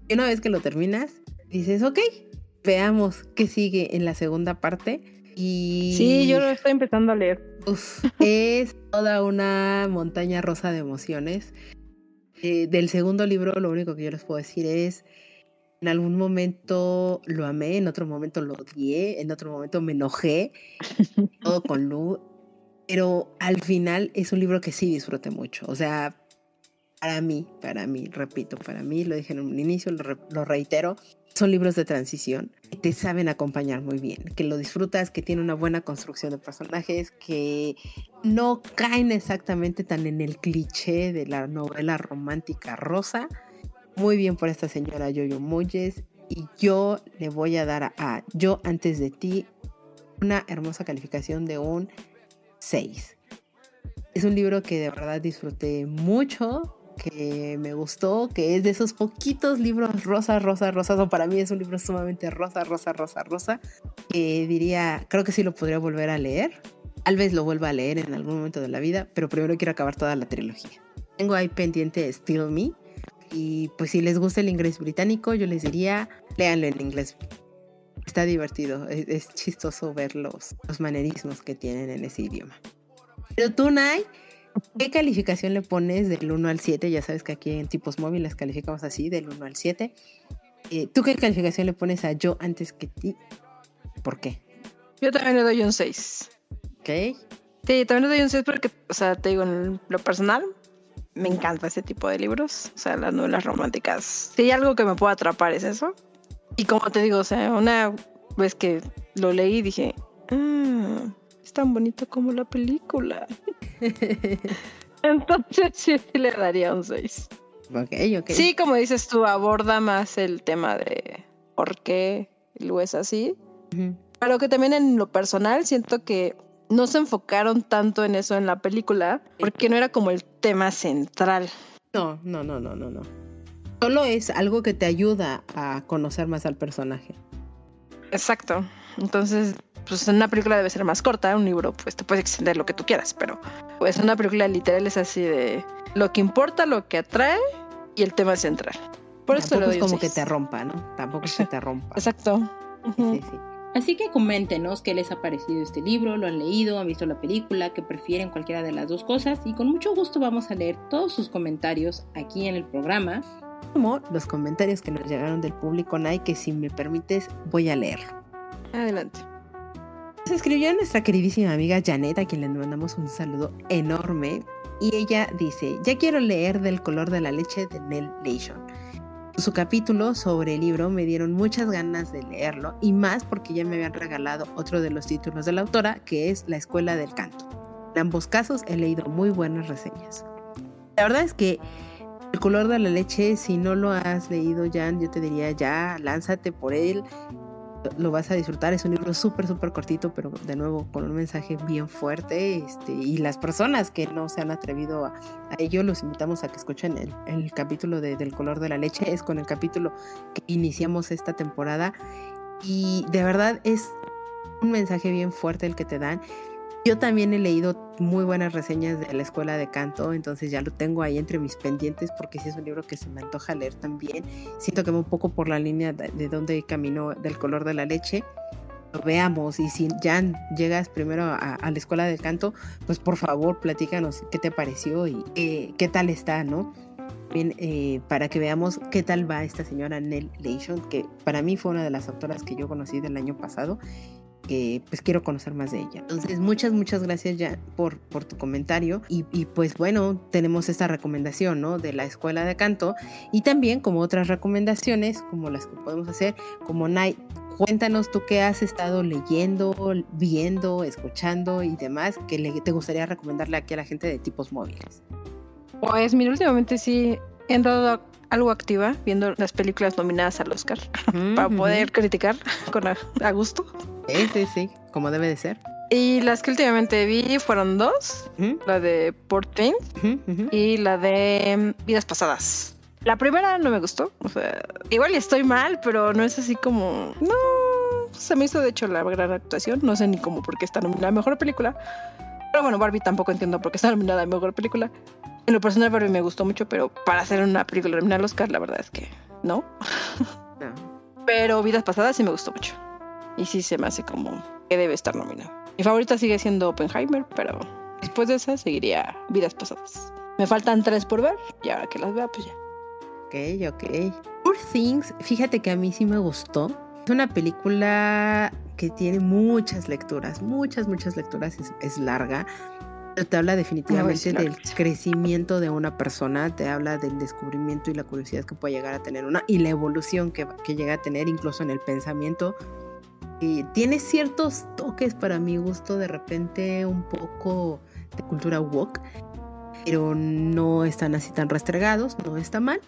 Y una vez que lo terminas, dices, ok, veamos qué sigue en la segunda parte. Y Sí, yo lo estoy empezando a leer. Uf, es toda una montaña rosa de emociones. Eh, del segundo libro, lo único que yo les puedo decir es, en algún momento lo amé, en otro momento lo odié, en otro momento me enojé, todo con Lu, pero al final es un libro que sí disfruté mucho. O sea, para mí, para mí, repito, para mí, lo dije en un inicio, lo, re lo reitero, son libros de transición que te saben acompañar muy bien, que lo disfrutas, que tiene una buena construcción de personajes, que no caen exactamente tan en el cliché de la novela romántica rosa. Muy bien por esta señora Yoyo Moyes. Y yo le voy a dar a, Yo antes de ti una hermosa calificación de un 6. Es un libro que de verdad disfruté mucho, que me gustó, que es de esos poquitos libros rosa, rosa, rosa, o para mí es un libro sumamente rosa, rosa, rosa, rosa, que diría, creo que sí lo podría volver a leer, tal vez lo vuelva a leer en algún momento de la vida, pero primero quiero acabar toda la trilogía. Tengo ahí pendiente Still Me, y pues si les gusta el inglés británico, yo les diría, léanlo en inglés. Está divertido, es, chistoso ver los, los manerismos que tienen en ese idioma. Pero tú, Nay, ¿Qué calificación le pones del 1 al 7? Ya sabes que aquí en tipos móviles calificamos así, del 1 al 7. Eh, ¿Tú qué calificación le pones a yo antes que ti? ¿Por qué? Yo también le doy un 6. Ok. Sí, también le doy un 6 porque, o sea, te digo, en lo personal, me encanta ese tipo de libros. O sea, las novelas románticas. Si hay algo que me pueda atrapar es eso. Y como te digo, o sea, una vez que lo leí dije, ah, es tan bonito como la película. Entonces sí, le daría un 6. Ok, ok. Sí, como dices tú, aborda más el tema de por qué lo es así. Uh -huh. Pero que también en lo personal siento que no se enfocaron tanto en eso en la película porque no era como el tema central. No, no, no, no, no, no. Solo es algo que te ayuda a conocer más al personaje. Exacto. Entonces, pues una película debe ser más corta, un libro pues te puedes extender lo que tú quieras, pero pues una película literal es así de lo que importa, lo que atrae y el tema central. Por Tampoco eso lo doy es como un que seis. te rompa, ¿no? Tampoco es que te rompa. Exacto. Ujú. Sí, sí. Así que coméntenos qué les ha parecido este libro, lo han leído, han visto la película, que prefieren cualquiera de las dos cosas y con mucho gusto vamos a leer todos sus comentarios aquí en el programa. Como los comentarios que nos llegaron del público, Nay, que si me permites voy a leerlo. Adelante. Nos escribió nuestra queridísima amiga Janet, a quien le mandamos un saludo enorme. Y ella dice, ya quiero leer del color de la leche de Nell Leishon. Su capítulo sobre el libro me dieron muchas ganas de leerlo y más porque ya me habían regalado otro de los títulos de la autora, que es La Escuela del Canto. En ambos casos he leído muy buenas reseñas. La verdad es que el color de la leche, si no lo has leído, Jan, yo te diría ya, lánzate por él lo vas a disfrutar. Es un libro súper, súper cortito, pero de nuevo con un mensaje bien fuerte. Este, y las personas que no se han atrevido a, ello, los invitamos a que escuchen el, el capítulo de, del color de la leche. Es con el capítulo que iniciamos esta temporada. Y de verdad es un mensaje bien fuerte el que te dan. Yo también he leído muy buenas reseñas de la escuela de canto, entonces ya lo tengo ahí entre mis pendientes porque sí es un libro que se me antoja leer también. Siento que va un poco por la línea de, de donde camino del color de la leche. Veamos y si ya llegas primero a, la escuela de canto, pues por favor platícanos qué te pareció y qué tal está, ¿no? Bien, eh, para que veamos qué tal va esta señora Nell Leishon, que para mí fue una de las autoras que yo conocí del año pasado que pues quiero conocer más de ella. Entonces, muchas, muchas gracias ya por, por tu comentario. Y, y, pues bueno, tenemos esta recomendación, ¿no? De la escuela de canto. Y también como otras recomendaciones, como las que podemos hacer, como Night. Cuéntanos tú qué has estado leyendo, viendo, escuchando y demás que te gustaría recomendarle aquí a la gente de tipos móviles. Pues mira, últimamente sí he andado algo activa viendo las películas nominadas al Oscar Mm, para poder criticar con a, a gusto. Sí, sí, sí, como debe de ser. Y las que últimamente vi fueron dos, la de Port ujú. y la de Vidas Pasadas. La primera no me gustó. O sea, igual estoy mal, pero no es así como. No. Se me hizo de hecho la gran actuación. No sé ni cómo porque está nominada a mejor película. Pero bueno, Barbie tampoco entiendo por qué está nominada a mejor película. En lo personal, Barbie me gustó mucho, pero para hacer una película nominada al Oscar, la verdad es que no. Pero Vidas Pasadas sí me gustó mucho. Y sí se me hace como que debe estar nominado. Mi favorita sigue siendo Oppenheimer, pero después de esa seguiría Vidas Pasadas. Me faltan tres por ver y ahora que las vea, pues ya. Ok, ok. Poor Things, fíjate que a mí sí me gustó. Es una película que tiene muchas lecturas, muchas, muchas lecturas, es, es larga. Te habla definitivamente del crecimiento de una persona, te habla del descubrimiento y la curiosidad que puede llegar a tener una y la evolución que, que llega a tener incluso en el pensamiento. Y tiene ciertos toques para mi gusto, de repente un poco de cultura woke, pero no están así tan restregados, no está mal.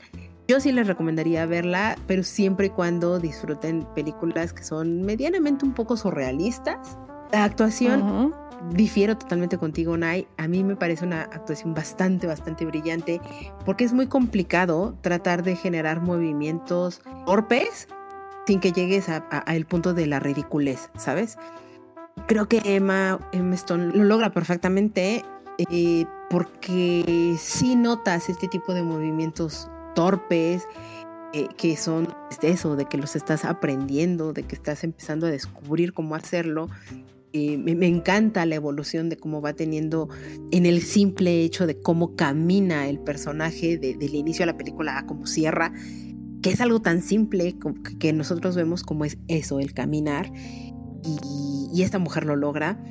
Yo sí les recomendaría verla, pero siempre y cuando disfruten películas que son medianamente un poco surrealistas. La actuación difiero totalmente contigo, Nay. A mí me parece una actuación bastante, bastante brillante, porque es muy complicado tratar de generar movimientos torpes sin que llegues al punto de la ridiculez, ¿sabes? Creo que Emma, Stone lo logra perfectamente eh, porque sí notas este tipo de movimientos torpes, eh, que son eso, de que los estás aprendiendo, de que estás empezando a descubrir cómo hacerlo eh, me, encanta la evolución de cómo va teniendo en el simple hecho de cómo camina el personaje del inicio de la película a cómo cierra, que es algo tan simple que nosotros vemos como es eso, el caminar, y, esta mujer lo logra.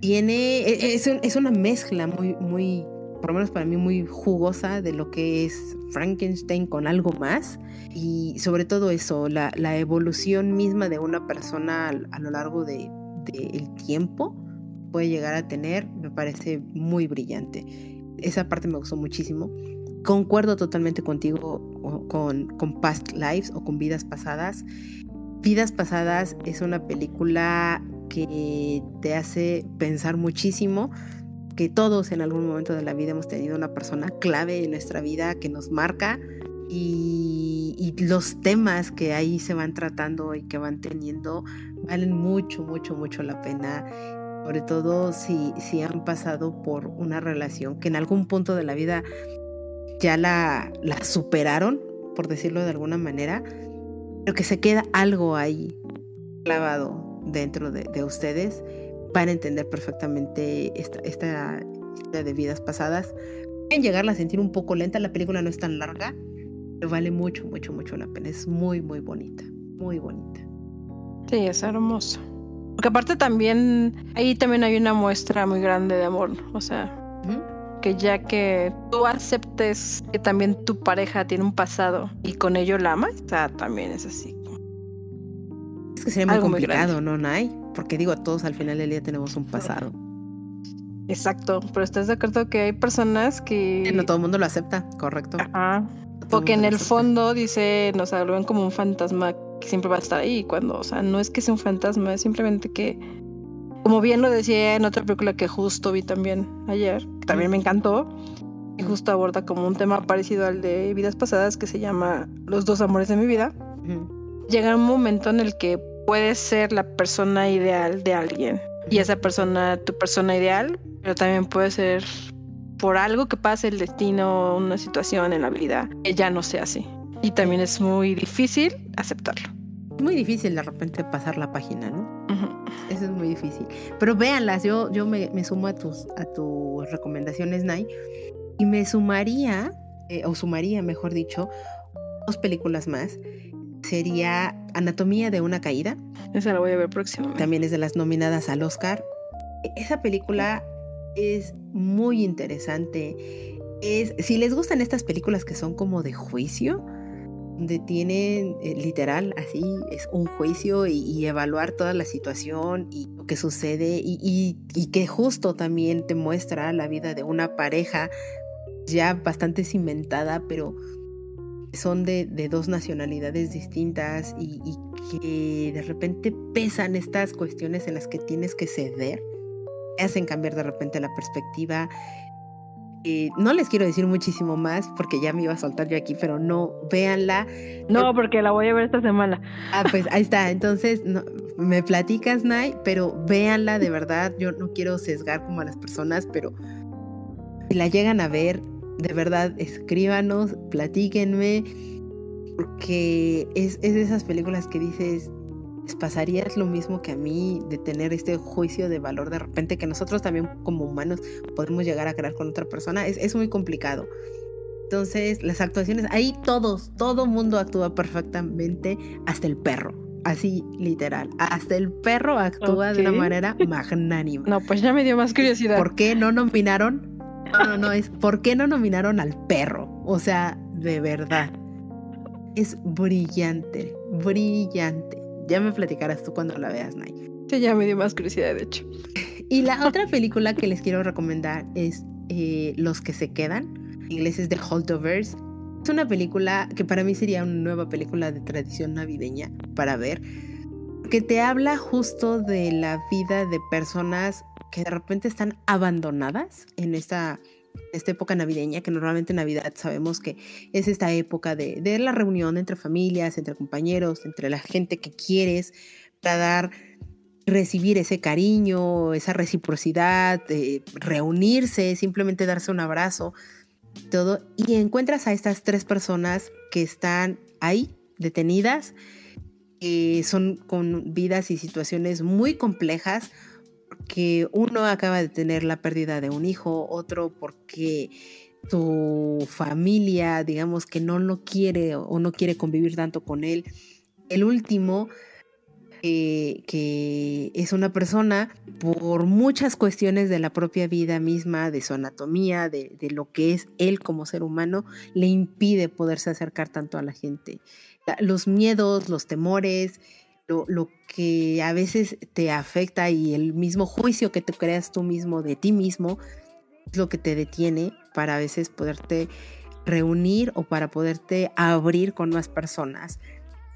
Tiene, e, es, es, una mezcla muy, muy, por lo menos para mí, muy jugosa de lo que es Frankenstein con algo más. Y sobre todo eso, la evolución misma de una persona a lo largo de, el tiempo puede llegar a tener, me parece muy brillante. Esa parte me gustó muchísimo. Concuerdo totalmente contigo con, con Past Lives o con Vidas Pasadas. Vidas Pasadas es una película que te hace pensar muchísimo, que todos en algún momento de la vida hemos tenido una persona clave en nuestra vida que nos marca y, y, los temas que ahí se van tratando y que van teniendo valen mucho, mucho, mucho la pena. Sobre todo si, si han pasado por una relación que en algún punto de la vida ya la, la superaron, por decirlo de alguna manera, pero que se queda algo ahí clavado dentro de, de ustedes para entender perfectamente esta, esta historia de vidas pasadas. Pueden llegarla a sentir un poco lenta, la película no es tan larga, pero vale mucho, mucho, mucho la pena. Es muy, muy bonita, muy bonita. Sí, es hermoso. Porque aparte también, ahí también hay una muestra muy grande de amor, o sea, que ya que tú aceptes que también tu pareja tiene un pasado y con ello la amas, o sea, también es así. Es que sería muy complicado, ¿no, Nay? Porque digo, todos al final del día tenemos un pasado. Exacto, pero estás de acuerdo que hay personas que... No todo el mundo lo acepta, correcto. Ajá. Porque en el fondo dice, nos lo ven como un fantasma que siempre va a estar ahí, cuando, o sea, no es que sea un fantasma, es simplemente que, como bien lo decía en otra película que justo vi también ayer, que también me encantó, y justo aborda como un tema parecido al de vidas pasadas que se llama Los dos amores de mi vida. Llega un momento en el que puedes ser la persona ideal de alguien y esa persona, tu persona ideal, pero también puede ser por algo que pase el destino, una situación en la vida, ya no sea así. Y también es muy difícil aceptarlo. Muy difícil de repente pasar la página, ¿no? Eso es muy difícil. Pero véanlas, yo, yo me, sumo a tus, a tus recomendaciones, Nay, y me sumaría, eh, o sumaría, mejor dicho, dos películas más. Sería Anatomía de una caída. Esa la voy a ver próximamente. También es de las nominadas al Oscar. Esa película es muy interesante. Es, si les gustan estas películas que son como de juicio, donde tienen eh, literal así es un juicio y, evaluar toda la situación y lo que sucede y, que justo también te muestra la vida de una pareja ya bastante cimentada, pero son de, de dos nacionalidades distintas y, que de repente pesan estas cuestiones en las que tienes que ceder, hacen cambiar de repente la perspectiva Eh, no les quiero decir muchísimo más porque ya me iba a soltar yo aquí, pero no, véanla. No, porque la voy a ver esta semana. Ah, pues ahí está. Entonces, no, me platicas, Nay, pero véanla de verdad. Yo no quiero sesgar como a las personas, pero si la llegan a ver, de verdad, escríbanos, platíquenme, porque es, es de esas películas que dices, les pasaría lo mismo que a mí de tener este juicio de valor de repente que nosotros también como humanos podemos llegar a crear con otra persona. Es, es muy complicado. Entonces, las actuaciones, ahí todos, todo mundo actúa perfectamente, hasta el perro. Así, literal. Hasta el perro actúa de una manera magnánima. No, pues ya me dio más curiosidad. ¿Por qué no nominaron? No, no, no, es ¿por qué no nominaron al perro? O sea, de verdad. Es brillante, brillante. Ya me platicarás tú cuando la veas, Nay. Sí, ya me dio más curiosidad, de hecho. Y la otra película que les quiero recomendar es eh, Los que se quedan. En inglés es The Holdovers. Es una película que para mí sería una nueva película de tradición navideña para ver. Que te habla justo de la vida de personas que de repente están abandonadas en esta esta época navideña, que normalmente en Navidad sabemos que es esta época de, de, la reunión entre familias, entre compañeros, entre la gente que quieres, para dar, recibir ese cariño, esa reciprocidad, eh, reunirse, simplemente darse un abrazo, todo. Y encuentras a estas tres personas que están ahí, detenidas, que son con vidas y situaciones muy complejas, que uno acaba de tener la pérdida de un hijo, otro porque tu familia, digamos que no lo quiere o no quiere convivir tanto con él. El último, eh, que es una persona por muchas cuestiones de la propia vida misma, de su anatomía, de, de lo que es él como ser humano, le impide poderse acercar tanto a la gente. Los miedos, los temores, lo, lo, que a veces te afecta y el mismo juicio que te creas tú mismo de ti mismo es lo que te detiene para a veces poderte reunir o para poderte abrir con más personas.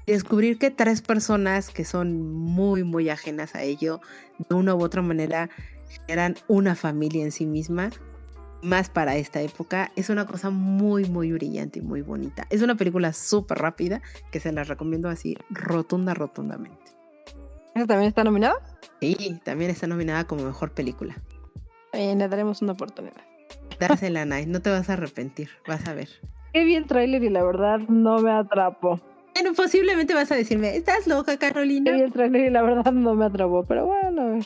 Descubrir que tres personas que son muy, muy ajenas a ello, de una u otra manera, generan una familia en sí misma, más para esta época, es una cosa muy, muy brillante y muy bonita. Es una película súper rápida que se la recomiendo así rotunda, rotundamente. ¿Esa también está nominada? Sí, también está nominada como mejor película. Eh, le daremos una oportunidad. Dásela, Nay, no te vas a arrepentir, vas a ver. Qué bien trailer y la verdad no me atrapó. Bueno, posiblemente vas a decirme, ¿estás loca, Carolina? Qué bien trailer y la verdad no me atrapó, pero bueno.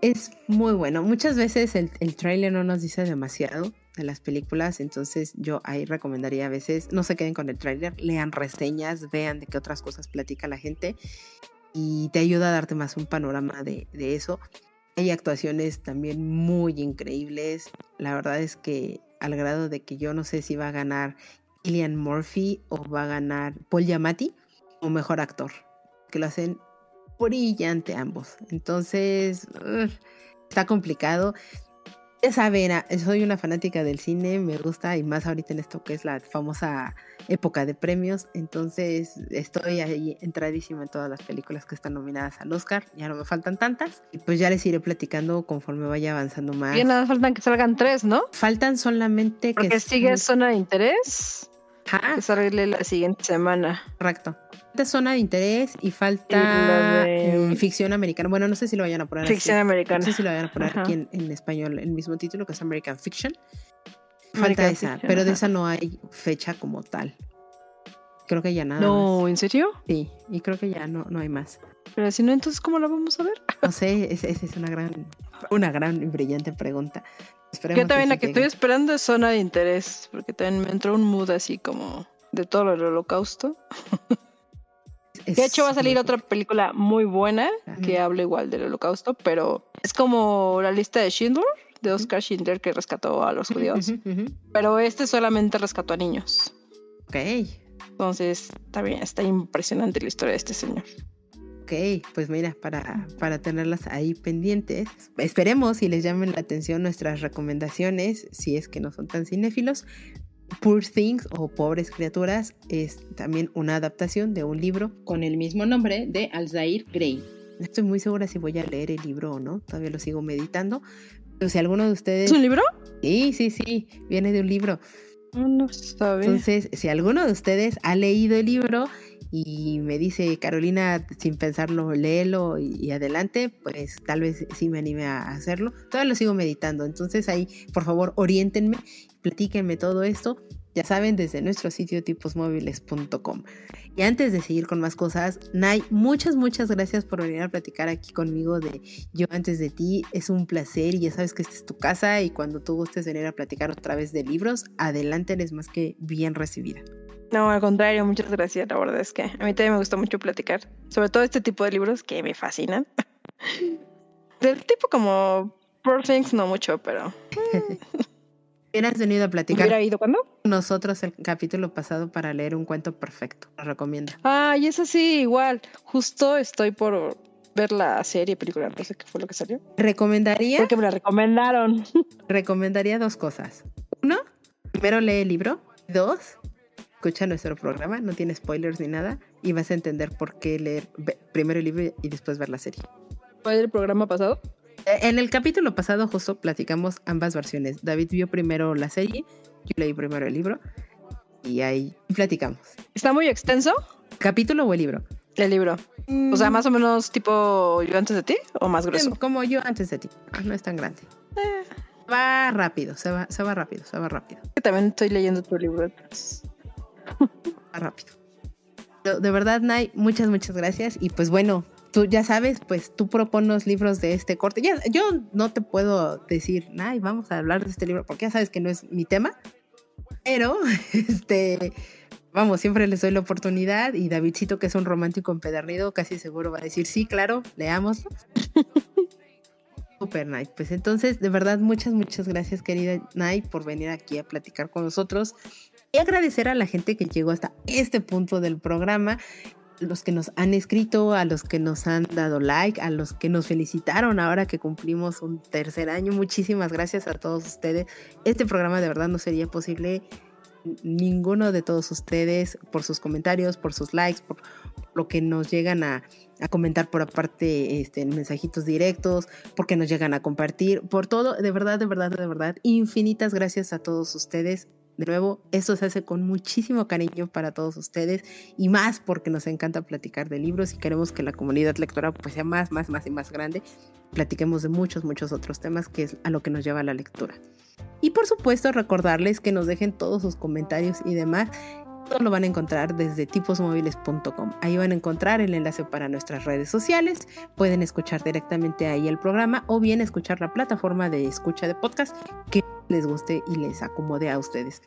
Es muy bueno. Muchas veces el, el tráiler no nos dice demasiado de las películas, entonces yo ahí recomendaría a veces, no se queden con el tráiler, lean reseñas, vean de qué otras cosas platica la gente y te ayuda a darte más un panorama de, de eso. Hay actuaciones también muy increíbles. La verdad es que al grado de que yo no sé si va a ganar Killian Murphy o va a ganar Paul Giamatti o mejor actor, que lo hacen brillante ambos. Entonces, uh, está complicado. Ya saben, soy una fanática del cine, me gusta y más ahorita en esto que es la famosa época de premios. Entonces, estoy ahí entradísima en todas las películas que están nominadas al Oscar. Ya no me faltan tantas. Y pues ya les iré platicando conforme vaya avanzando más. Y nada, faltan que salgan tres, ¿no? Faltan solamente Porque que. sigue Zona de Interés. Ajá. Que sale la siguiente semana. Correcto. Falta zona de interés y falta de... eh, ficción americana. Bueno, no sé si lo vayan a poner Ficción americana. No sé si lo vayan a poner Ajá. aquí en, en, español, el mismo título que es American Fiction. Falta American esa, Fiction, pero de esa no hay fecha como tal. Creo que ya nada No, más. ¿en serio? Sí, y creo que ya no, no hay más. Pero si no, entonces, ¿cómo la vamos a ver? No sé, esa es, es, una gran, una gran y brillante pregunta. Esperemos Yo también la sí que llegue. estoy esperando es Zona de Interés, porque también me entró un mood así como de todo el holocausto. Es De hecho, va a salir otra película muy buena que habla igual del holocausto, pero es como la lista de Schindler, de Oscar Schindler, que rescató a los judíos. Pero este solamente rescató a niños. Ok, Entonces, bien, está impresionante la historia de este señor. Ok, pues mira, para, para tenerlas ahí pendientes, esperemos y les llamen la atención nuestras recomendaciones, si es que no son tan cinéfilos. Poor Things o Pobres Criaturas es también una adaptación de un libro. con el mismo nombre de Alzair Gray. No estoy muy segura si voy a leer el libro o no, todavía lo sigo meditando, Si alguno de ustedes... ¿Es un libro? Sí, sí, sí, viene de un libro. No, no sabe. Entonces, si alguno de ustedes ha leído el libro y me dice, Carolina, sin pensarlo, léelo y, adelante, pues tal vez sí me anime a hacerlo. Todavía lo sigo meditando. Entonces ahí, por favor, oriéntenme, platíquenme todo esto. Ya saben, desde nuestro sitio tiposmóviles.com. Y antes de seguir con más cosas, Nay, muchas, muchas gracias por venir a platicar aquí conmigo de Yo antes de ti. Es un placer y ya sabes que esta es tu casa y cuando tú gustes venir a platicar otra vez de libros, adelante, eres más que bien recibida. No, al contrario, muchas gracias. La verdad es que a mí también me gusta mucho platicar, sobre todo este tipo de libros que me fascinan. Del tipo como Poor Things, no mucho, pero. Hubieras venido a platicar ¿Hubiera ido cuándo? nosotros el capítulo pasado para leer un cuento perfecto. Lo recomiendo. Ah, y eso sí, igual. Justo estoy por ver la serie, película, no sé qué fue lo que salió. Recomendaría, Porque me la recomendaron. recomendaría dos cosas. Uno, primero lee el libro. Dos, escucha nuestro programa, no tiene spoilers ni nada, y vas a entender por qué leer primero el libro y después ver la serie. ¿Fue el programa pasado? Eh, En el capítulo pasado justo platicamos ambas versiones. David vio primero la serie, yo leí primero el libro y ahí platicamos. ¿Está muy extenso ¿Capítulo o el libro? el libro? O sea, más o menos tipo yo antes de ti o más grueso. Em, Como yo antes de ti. Ah, No es tan grande. Va rápido, se va, se va rápido, se va rápido, también estoy leyendo tu libro. entonces. Va rápido. De verdad, Nay, muchas, muchas gracias. Y pues bueno, tú ya sabes, pues tú proponos libros de este corte. Yo no te puedo decir, Nay, vamos a hablar de este libro, porque ya sabes que no es mi tema. Pero, este, vamos, siempre les doy la oportunidad. Y Davidcito, que es un romántico empedernido, casi seguro va a decir, sí, claro, leámoslo. Super Night. Pues entonces, de verdad, muchas, muchas gracias, querida Night, por venir aquí a platicar con nosotros. Y agradecer a la gente que llegó hasta este punto del programa, los que nos han escrito, a los que nos han dado like, a los que nos felicitaron ahora que cumplimos un tercer año. Muchísimas gracias a todos ustedes. Este programa de verdad no sería posible ninguno de todos ustedes por sus comentarios, por sus likes, por lo que nos llegan a, a comentar por aparte este, en mensajitos directos, porque nos llegan a compartir, por todo, de verdad, de verdad, de verdad, infinitas gracias a todos ustedes. De nuevo, esto se hace con muchísimo cariño para todos ustedes y más porque nos encanta platicar de libros y queremos que la comunidad lectora pues sea más, más, más y más grande. Platiquemos de muchos, muchos otros temas que es a lo que nos lleva la lectura. Y por supuesto recordarles que nos dejen todos sus comentarios y demás. Todo lo van a encontrar desde tiposmóviles.com. Ahí van a encontrar el enlace para nuestras redes sociales. Pueden escuchar directamente ahí el programa o bien escuchar la plataforma de escucha de podcast que les guste y les acomode a ustedes.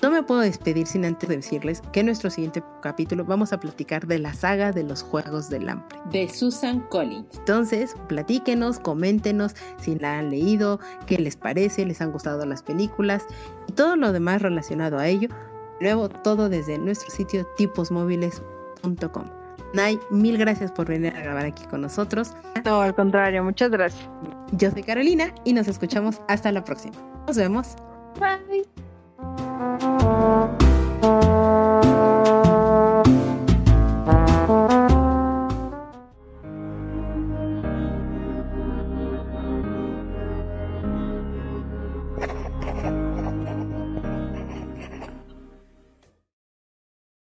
No me puedo despedir sin antes decirles que en nuestro siguiente capítulo vamos a platicar de la saga de los Juegos del Hambre. De Susan Collins. Entonces, platíquenos, coméntenos si la han leído, qué les parece, les han gustado las películas y todo lo demás relacionado a ello. Luego, todo desde nuestro sitio tiposmóviles.com. Nay, mil gracias por venir a grabar aquí con nosotros. No, al contrario, muchas gracias. Yo soy Carolina y nos escuchamos hasta la próxima. Nos vemos. Bye.